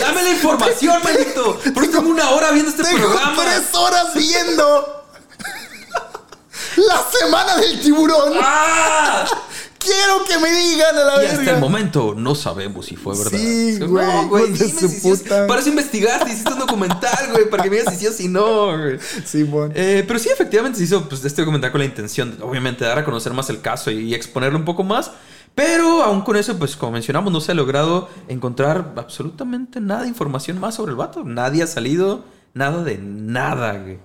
Dame la información, maldito. Por eso tengo una hora viendo este Tengo programa. tres horas viendo la semana del tiburón. ¡Ah! Quiero que me digan a la Y hasta el momento no sabemos si fue verdad. Sí, No, güey, hijos de dime su si sí es- puta. Para eso investigaste, hiciste un documental, güey, para que me digas si sí o si no, güey. Simón. Eh, pero sí, efectivamente se hizo pues, este documental con la intención, de, obviamente, de dar a conocer más el caso y, y exponerlo un poco más. Pero aún con eso, pues como mencionamos, no se ha logrado encontrar absolutamente nada de información más sobre el vato. Nadie ha salido, nada de nada, güey.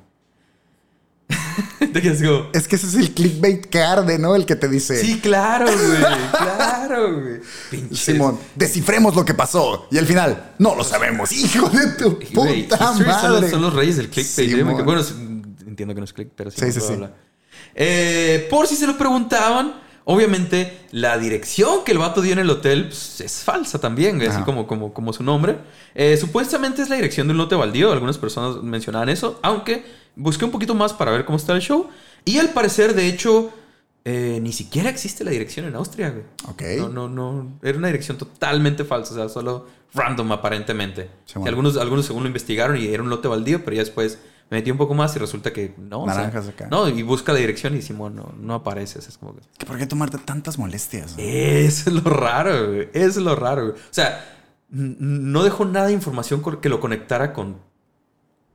Te quedas como, Es que ese es el clickbait que arde, ¿no? El que te dice. Sí, claro, güey. Claro, güey. Pinches. Simón, descifremos lo que pasó. Y al final, no lo sabemos. Hijo de tu Güey, puta History son los, madre. son los reyes del clickbait. ¿eh? Simón. Bueno, entiendo que no es click, pero sí. Sí. Eh, por si se lo preguntaban, obviamente la dirección que el vato dio en el hotel pues, es falsa también, güey, así Ajá. como, como, como su nombre. Eh, supuestamente es la dirección de un lote baldío. Algunas personas mencionaban eso, aunque busqué un poquito más para ver cómo está el show. Y al parecer, de hecho, eh, ni siquiera existe la dirección en Austria, güey. Ok. No, no, no. Era una dirección totalmente falsa, o sea, solo random aparentemente. Sí, Y bueno. algunos, algunos según lo investigaron y era un lote baldío, pero ya después me metí un poco más y resulta que no. o sea, Naranjas acá. No, y busca la dirección y Simón no, no aparece. o sea, es como que... ¿Que ¿Por qué tomarte tantas molestias? Eso es lo raro, güey. Es lo raro, güey. O sea, no dejó nada de información que lo conectara con.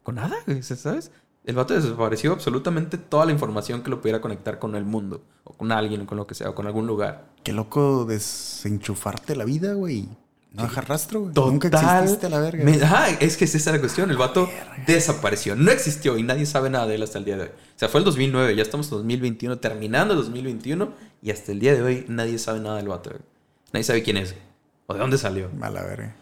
con nada, güey, ¿sabes? El vato desapareció absolutamente toda la información que lo pudiera conectar con el mundo, o con alguien, o con lo que sea, o con algún lugar. Qué loco desenchufarte la vida, güey. No dejar rastro, güey. Total. Nunca exististe a la verga. Me- Ajá, es que es esa la cuestión. El vato desapareció. No existió y nadie sabe nada de él hasta el día de hoy. O sea, fue el 2009, ya estamos en 2021, terminando el 2021 y hasta el día de hoy nadie sabe nada del vato. güey. Nadie sabe quién es o de dónde salió. A la verga.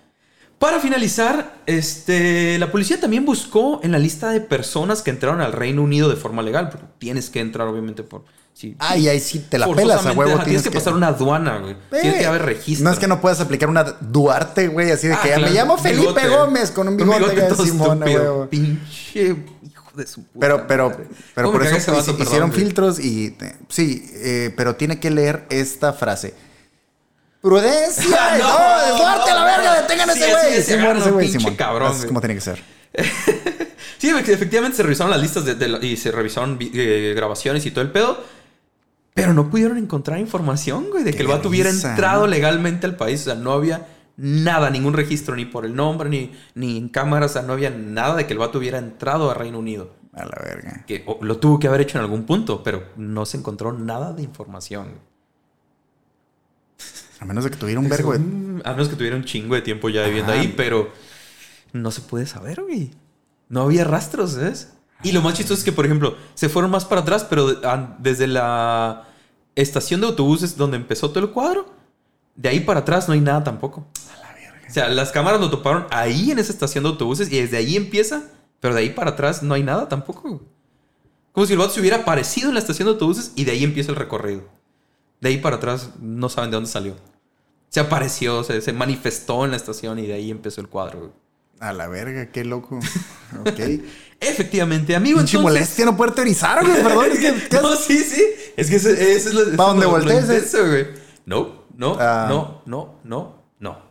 Para finalizar, este, la policía también buscó en la lista de personas que entraron al Reino Unido de forma legal, porque tienes que entrar obviamente por... Sí, Ay, ahí sí te la pelas a huevo. ajá, tienes que, pasar una aduana, güey. Tienes que haber registro. No es que no puedas aplicar una Duarte, güey, así de Ah, que claro, me llamo Felipe bigote. Gómez con un bigote, todo Simón, huevo. Pinche hijo de su puta Pero, pero, madre. pero ¿Cómo por eso Perdón, hicieron güey. filtros y eh, sí, eh, pero tiene que leer esta frase. Prudencia. No, no, Duarte a la no, verga, no. detengan a Sí, ese güey. Simón, agarra ese güey, Simón. cabrón, es como tiene que ser. Sí, efectivamente se revisaron las listas de, de la- y se revisaron vi- eh, grabaciones y todo el pedo. Pero no pudieron encontrar información, güey, de que el vato hubiera entrado ¿no? legalmente al país. O sea, no había nada, ningún registro, ni por el nombre, ni, ni en cámaras. O sea, no había nada de que el vato hubiera entrado a Reino Unido. A la verga. Que o, lo tuvo que haber hecho en algún punto, pero no se encontró nada de información. A menos de que tuviera un vergo A menos que tuviera un chingo de tiempo ya viviendo Ajá. ahí, pero no se puede saber, güey. No había rastros, ¿sabes? Y lo más chistoso es que, por ejemplo, se fueron más para atrás, pero de- desde la estación de autobuses donde empezó todo el cuadro, de ahí para atrás no hay nada tampoco. O sea, las cámaras lo toparon ahí en esa estación de autobuses y desde ahí empieza, pero de ahí para atrás no hay nada tampoco. Como si el vato se hubiera aparecido en la estación de autobuses y de ahí empieza el recorrido. De ahí para atrás no saben de dónde salió. Se apareció, se, se manifestó en la estación y de ahí empezó el cuadro. güey. A la verga, qué loco. Ok. Efectivamente, amigo, Pinche entonces... molestia no poder teorizar, güey. Perdón, es que... ¿qué no, sí, sí. Es que ese, ese es lo, eso Pa' es donde voltees, es- intenso, güey. No, no, Ah. no, no, no, no.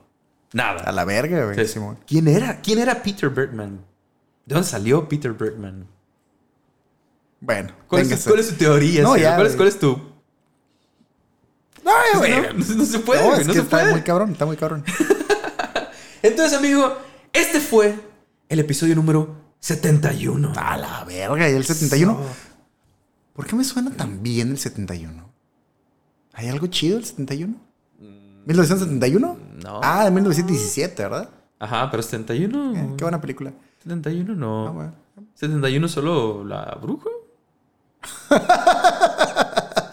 Nada. A la verga, güey. ¿Quién era? ¿Quién era Peter Bergman? ¿De dónde salió Peter Bergman? Bueno, ¿Cuál, es, cuál es tu teoría? No, Sir? ya, ¿Cuál, es, güey. cuál es tu...? Ay, güey. No, no, no se puede, No, güey, es no que se está puede. muy cabrón, está muy cabrón. Entonces, amigo, este fue el episodio número 71. A la verga, ¿y el 71? So- ¿Por qué me suena tan bien el 71? ¿Hay algo chido el 71? ¿1971? Mm, no. Ah, de 1917, ¿verdad? Ajá, pero 71. Eh, qué buena película. 71 no. Ah, bueno. 71 solo la bruja.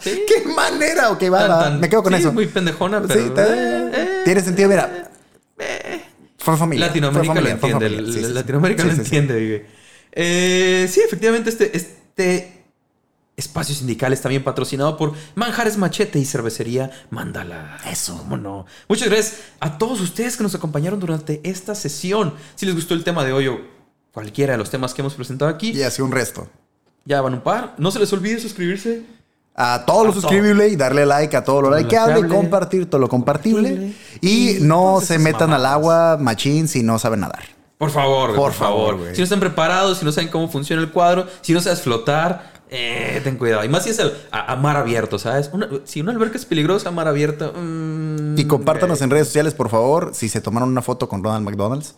sí. ¡Qué manera! Ok, va, Tan- va. tan- Me quedo con sí, eso. muy pendejona, pero. Sí, eh, eh, Tiene sentido, mira. Fue familiar. Latinoamérica fue lo familiar, fue entiende. Sí. Latinoamérica lo entiende. Eh, sí, efectivamente, este, este espacio sindical está bien patrocinado por Manjares Machete y Cervecería Mandala. Eso. ¿Cómo no? Muchas gracias a todos ustedes que nos acompañaron durante esta sesión. Si les gustó el tema de hoy o cualquiera de los temas que hemos presentado aquí, Y así un resto. ya van un par. No se les olvide suscribirse. A todo lo A todo. suscribible y darle like a todo lo lo likeable, compartir todo lo compartible. Y Y no se metan al agua machín si no saben nadar. Por favor, Por por, favor. Si no están preparados, si no saben cómo funciona el cuadro, si no sabes flotar, eh, ten cuidado. Y más si es el- a, a mar abierto, ¿sabes? Una- si una alberca es peligrosa, mar abierto. mm, Y compártanos en redes sociales, por favor, si se tomaron una foto con Ronald McDonald's.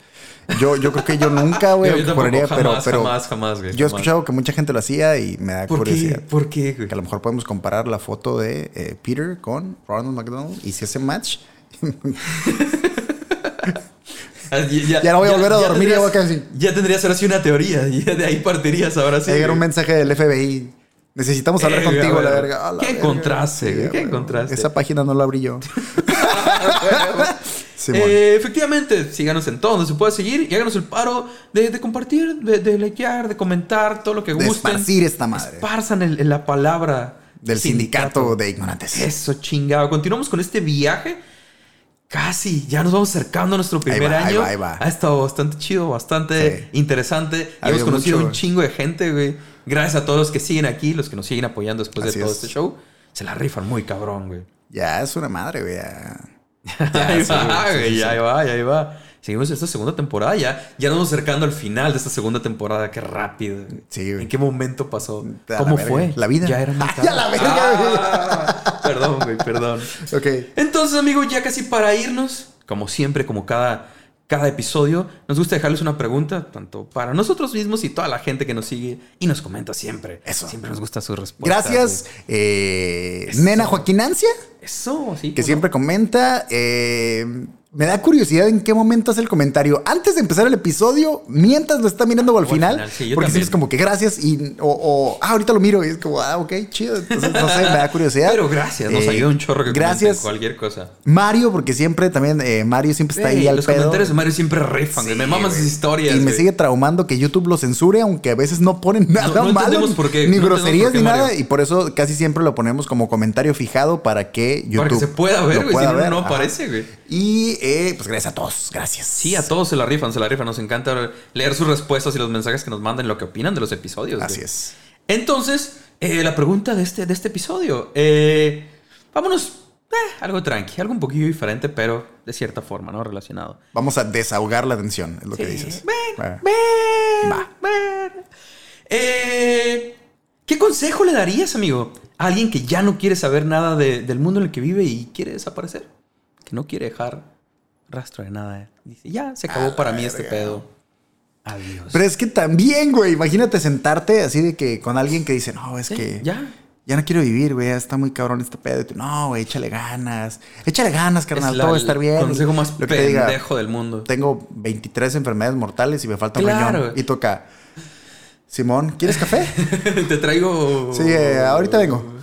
Yo, yo creo que yo nunca, güey, Yo- yo juraría, pero, jamás, pero jamás, jamás, güey, yo he jamás. escuchado que mucha gente lo hacía y me da ¿Por curiosidad. qué? ¿Por qué, güey? Que a lo mejor podemos comparar la foto de eh, Peter con Ronald McDonald y si hace match, Ya, Ya no voy a volver a dormir, ya tendrías- así. Ya tendrías ahora sí una teoría. Y de ahí partirías ahora sí. llegar un mensaje del FBI. Necesitamos hablar Eh, contigo, la verga. La ¿Qué verga. encontraste, güey? ¿Qué güey. encontraste? Esa página no la abrí yo. Eh, efectivamente, síganos en todo donde se pueda seguir y háganos el paro de, de compartir, de, de likear, de comentar, todo lo que De gusten. esparcir esta madre. Esparzan el- la palabra Del sindicato de ignorantes. Eso, chingado. Continuamos con este viaje. Casi, ya nos vamos acercando a nuestro primer va, ahí año. va, ahí va. Ha estado bastante chido, bastante Sí. interesante. Ha hemos conocido mucho. un chingo de gente, güey. Gracias a todos los que siguen aquí, los que nos siguen apoyando después Así de todo es. este show. Se la rifan muy cabrón, güey. Ya es una madre, güey. ya. ahí sí, va, sí, ya ahí va, ya ahí va. Seguimos esta segunda temporada ya. Ya nos vamos acercando al final de esta segunda temporada. Qué rápido. Sí, güey. ¿En qué momento pasó? A la ¿Cómo fue? La vida. Ya era muy Ay, a la tarde. verga. Ah, perdón, güey, perdón. Ok. Entonces, amigos, ya casi para irnos, como siempre, como cada, cada episodio, nos gusta dejarles una pregunta, tanto para nosotros mismos y toda la gente que nos sigue y nos comenta siempre. Eso. Siempre nos gusta su respuesta. Gracias, eh, Nena Joaquinancia, Eso, sí. que siempre comenta. eh, me da curiosidad en qué momento hace el comentario. Antes de empezar el episodio, mientras lo está mirando o al O final. final, sí, yo porque también. sientes como que gracias y. O, o, ah, ahorita lo miro y es como, ah, ok, chido. Entonces, no sé, me da curiosidad. Pero gracias, nos Eh, ayuda un chorro que Gracias. cualquier cosa. Mario, porque siempre también, eh, Mario siempre está ahí al los pedo. comentarios de Mario siempre rifan. Sí, me maman sus historias. Y me güey. sigue traumando que YouTube lo censure, aunque a veces no ponen nada no malo. entendemos por qué, Ni no groserías ni nada. Mario. Y por eso casi siempre lo ponemos como comentario fijado para que YouTube. Para que se pueda ver, lo güey. Si pueda no, ver. no aparece, güey. Y eh, pues gracias a todos. Gracias. Sí, a todos se la rifan, se la rifan. Nos encanta leer sus respuestas y los mensajes que nos mandan, lo que opinan de los episodios. güey. Así es. Entonces, eh, la pregunta de este, de este episodio. eh, vámonos, eh, algo tranqui, algo un poquillo diferente, pero de cierta forma, ¿no? Relacionado. Vamos a desahogar la tensión, es lo que dices. Ven, ven, Va. ven. Eh, ¿Qué consejo le darías, amigo, a alguien que ya no quiere saber nada de- del mundo en el que vive y quiere desaparecer? Que no quiere dejar rastro de nada. Dice, ya, se acabó A para mí este pedo. Adiós. Pero es que también, güey, imagínate sentarte así de que con alguien que dice, no, es Sí, que ya. ya no quiero vivir, güey, está muy cabrón este pedo. Y tú, no, güey, échale ganas. Échale ganas, carnal, Es la- todo va a estar bien. El consejo más Lo que te diga, pendejo del mundo. tengo 23 enfermedades mortales y me falta un Claro. riñón. Y toca, Simón, ¿quieres café? te traigo. Sí, eh, ahorita vengo.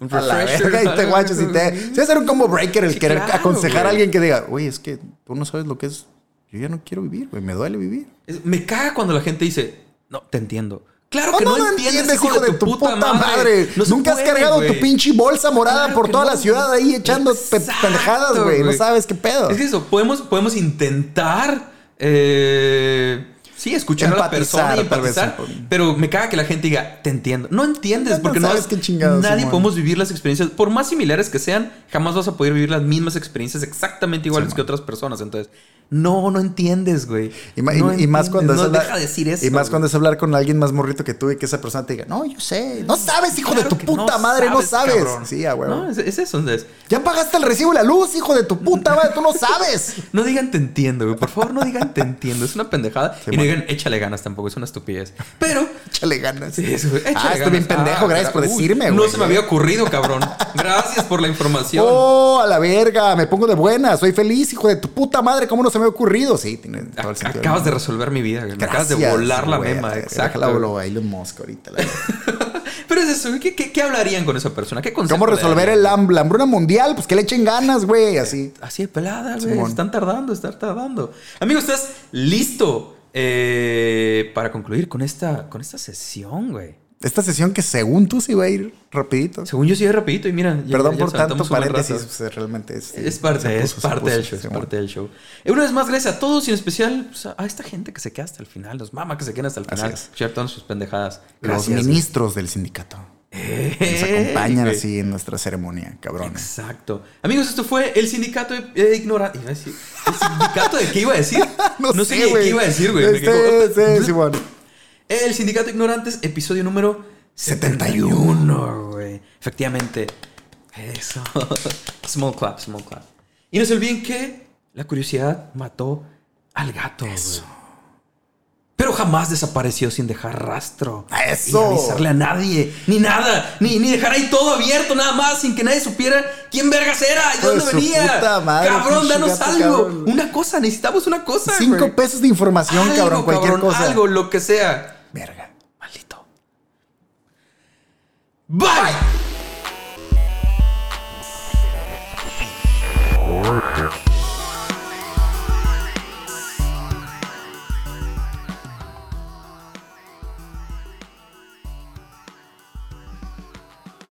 Un A la refresher. verga, y te guachas y te... A ser un combo breaker el Sí, querer claro, aconsejar güey. a alguien que diga, oye, es que tú no sabes lo que es. Yo ya no quiero vivir, güey, me duele vivir. Es- Me caga cuando la gente dice, no, te entiendo. Claro No, que no, no, no entiendes, entiendes, hijo de tu puta madre. No Nunca has cargado güey. tu pinche bolsa morada Claro por toda no, la ciudad güey. ahí echando Exacto, pendejadas, güey. No güey. sabes qué pedo. Es que eso, podemos, podemos intentar. eh, sí, escuchar a la persona y vez, empatizar. Pero me caga que la gente diga, te entiendo. No entiendes, No, porque no, sabes qué chingados, nadie podemos vivir las experiencias. Por más similares que sean, jamás vas a poder vivir las mismas experiencias exactamente iguales que otras personas. Entonces, no, no entiendes, güey. Y, No y- y más cuando no es hablar- deja de decir eso. Y más güey. cuando es hablar con alguien más morrito que tú y que esa persona te diga, no, yo sé. No sabes, hijo Claro de tu puta madre, no sabes. cabrón. Sí, a huevo. No, es, es eso. entonces, Ya pagaste el recibo de la luz, hijo de tu puta madre, tú no sabes. No digan te entiendo, güey. Por favor, no digan te entiendo. Es una pendejada. Sí, y no digan échale ganas tampoco. Es una estupidez. Pero. Échale ganas. Sí, eso, güey, échale ah, estoy bien ganas. pendejo, Ah, gracias por uy, decirme, No güey. se me había ocurrido, cabrón. Gracias por la información. Oh, a la verga, me pongo de buena, soy feliz, hijo de tu puta madre, ¿cómo no se me ha ocurrido? Sí, tiene todo el sentido. Acabas de resolver mi vida, güey. Me acabas de volar la güey, mema, exacto. déjala hablo a Elon Musk ahorita. la. Pero es eso? ¿Qué, qué, qué hablarían con esa persona? ¿Qué ¿Cómo resolver el ham- la hambruna mundial? Pues que le echen ganas, güey, así. Así de pelada, güey. Simón. Están tardando, están tardando. Amigo, ¿estás listo eh, para concluir con esta, con esta sesión, güey? Esta sesión que según tú sí va a ir rapidito. Según yo sí es rapidito y mira. ya- Perdón ya por tanto paréntesis, pues, realmente es... Es parte, es puso, se parte puso, del show, es parte del show. Y una vez más, gracias a todos y en especial pues, a esta gente que se queda hasta el final, los mamas que se quedan hasta el final, es. todas sus pendejadas. Los Gracias. ministros del sindicato. Eh, Nos acompañan así en nuestra ceremonia, cabrones. Exacto. Amigos, esto fue el sindicato de ignorante. Decir. ¿El sindicato de qué iba a decir? No, sé sé, qué iba a decir, güey. Este, quedó- sí, Simón. El sindicato de ignorantes, episodio número 71. 71, güey. Efectivamente. Eso. small clap, small clap. Y no se olviden que la curiosidad mató al gato. Eso. Pero jamás desapareció sin dejar rastro. Eso. Y avisarle a nadie. Ni nada. Ni, ni dejar ahí todo abierto, nada más, sin que nadie supiera quién vergas era y dónde su venía. puta madre, cabrón, danos gato, algo. cabrón. Una cosa, necesitamos una cosa. Cinco pesos de información, Algo, cabrón, cualquier cabrón, cosa. Algo, lo que sea. Verga. Maldito. Bye.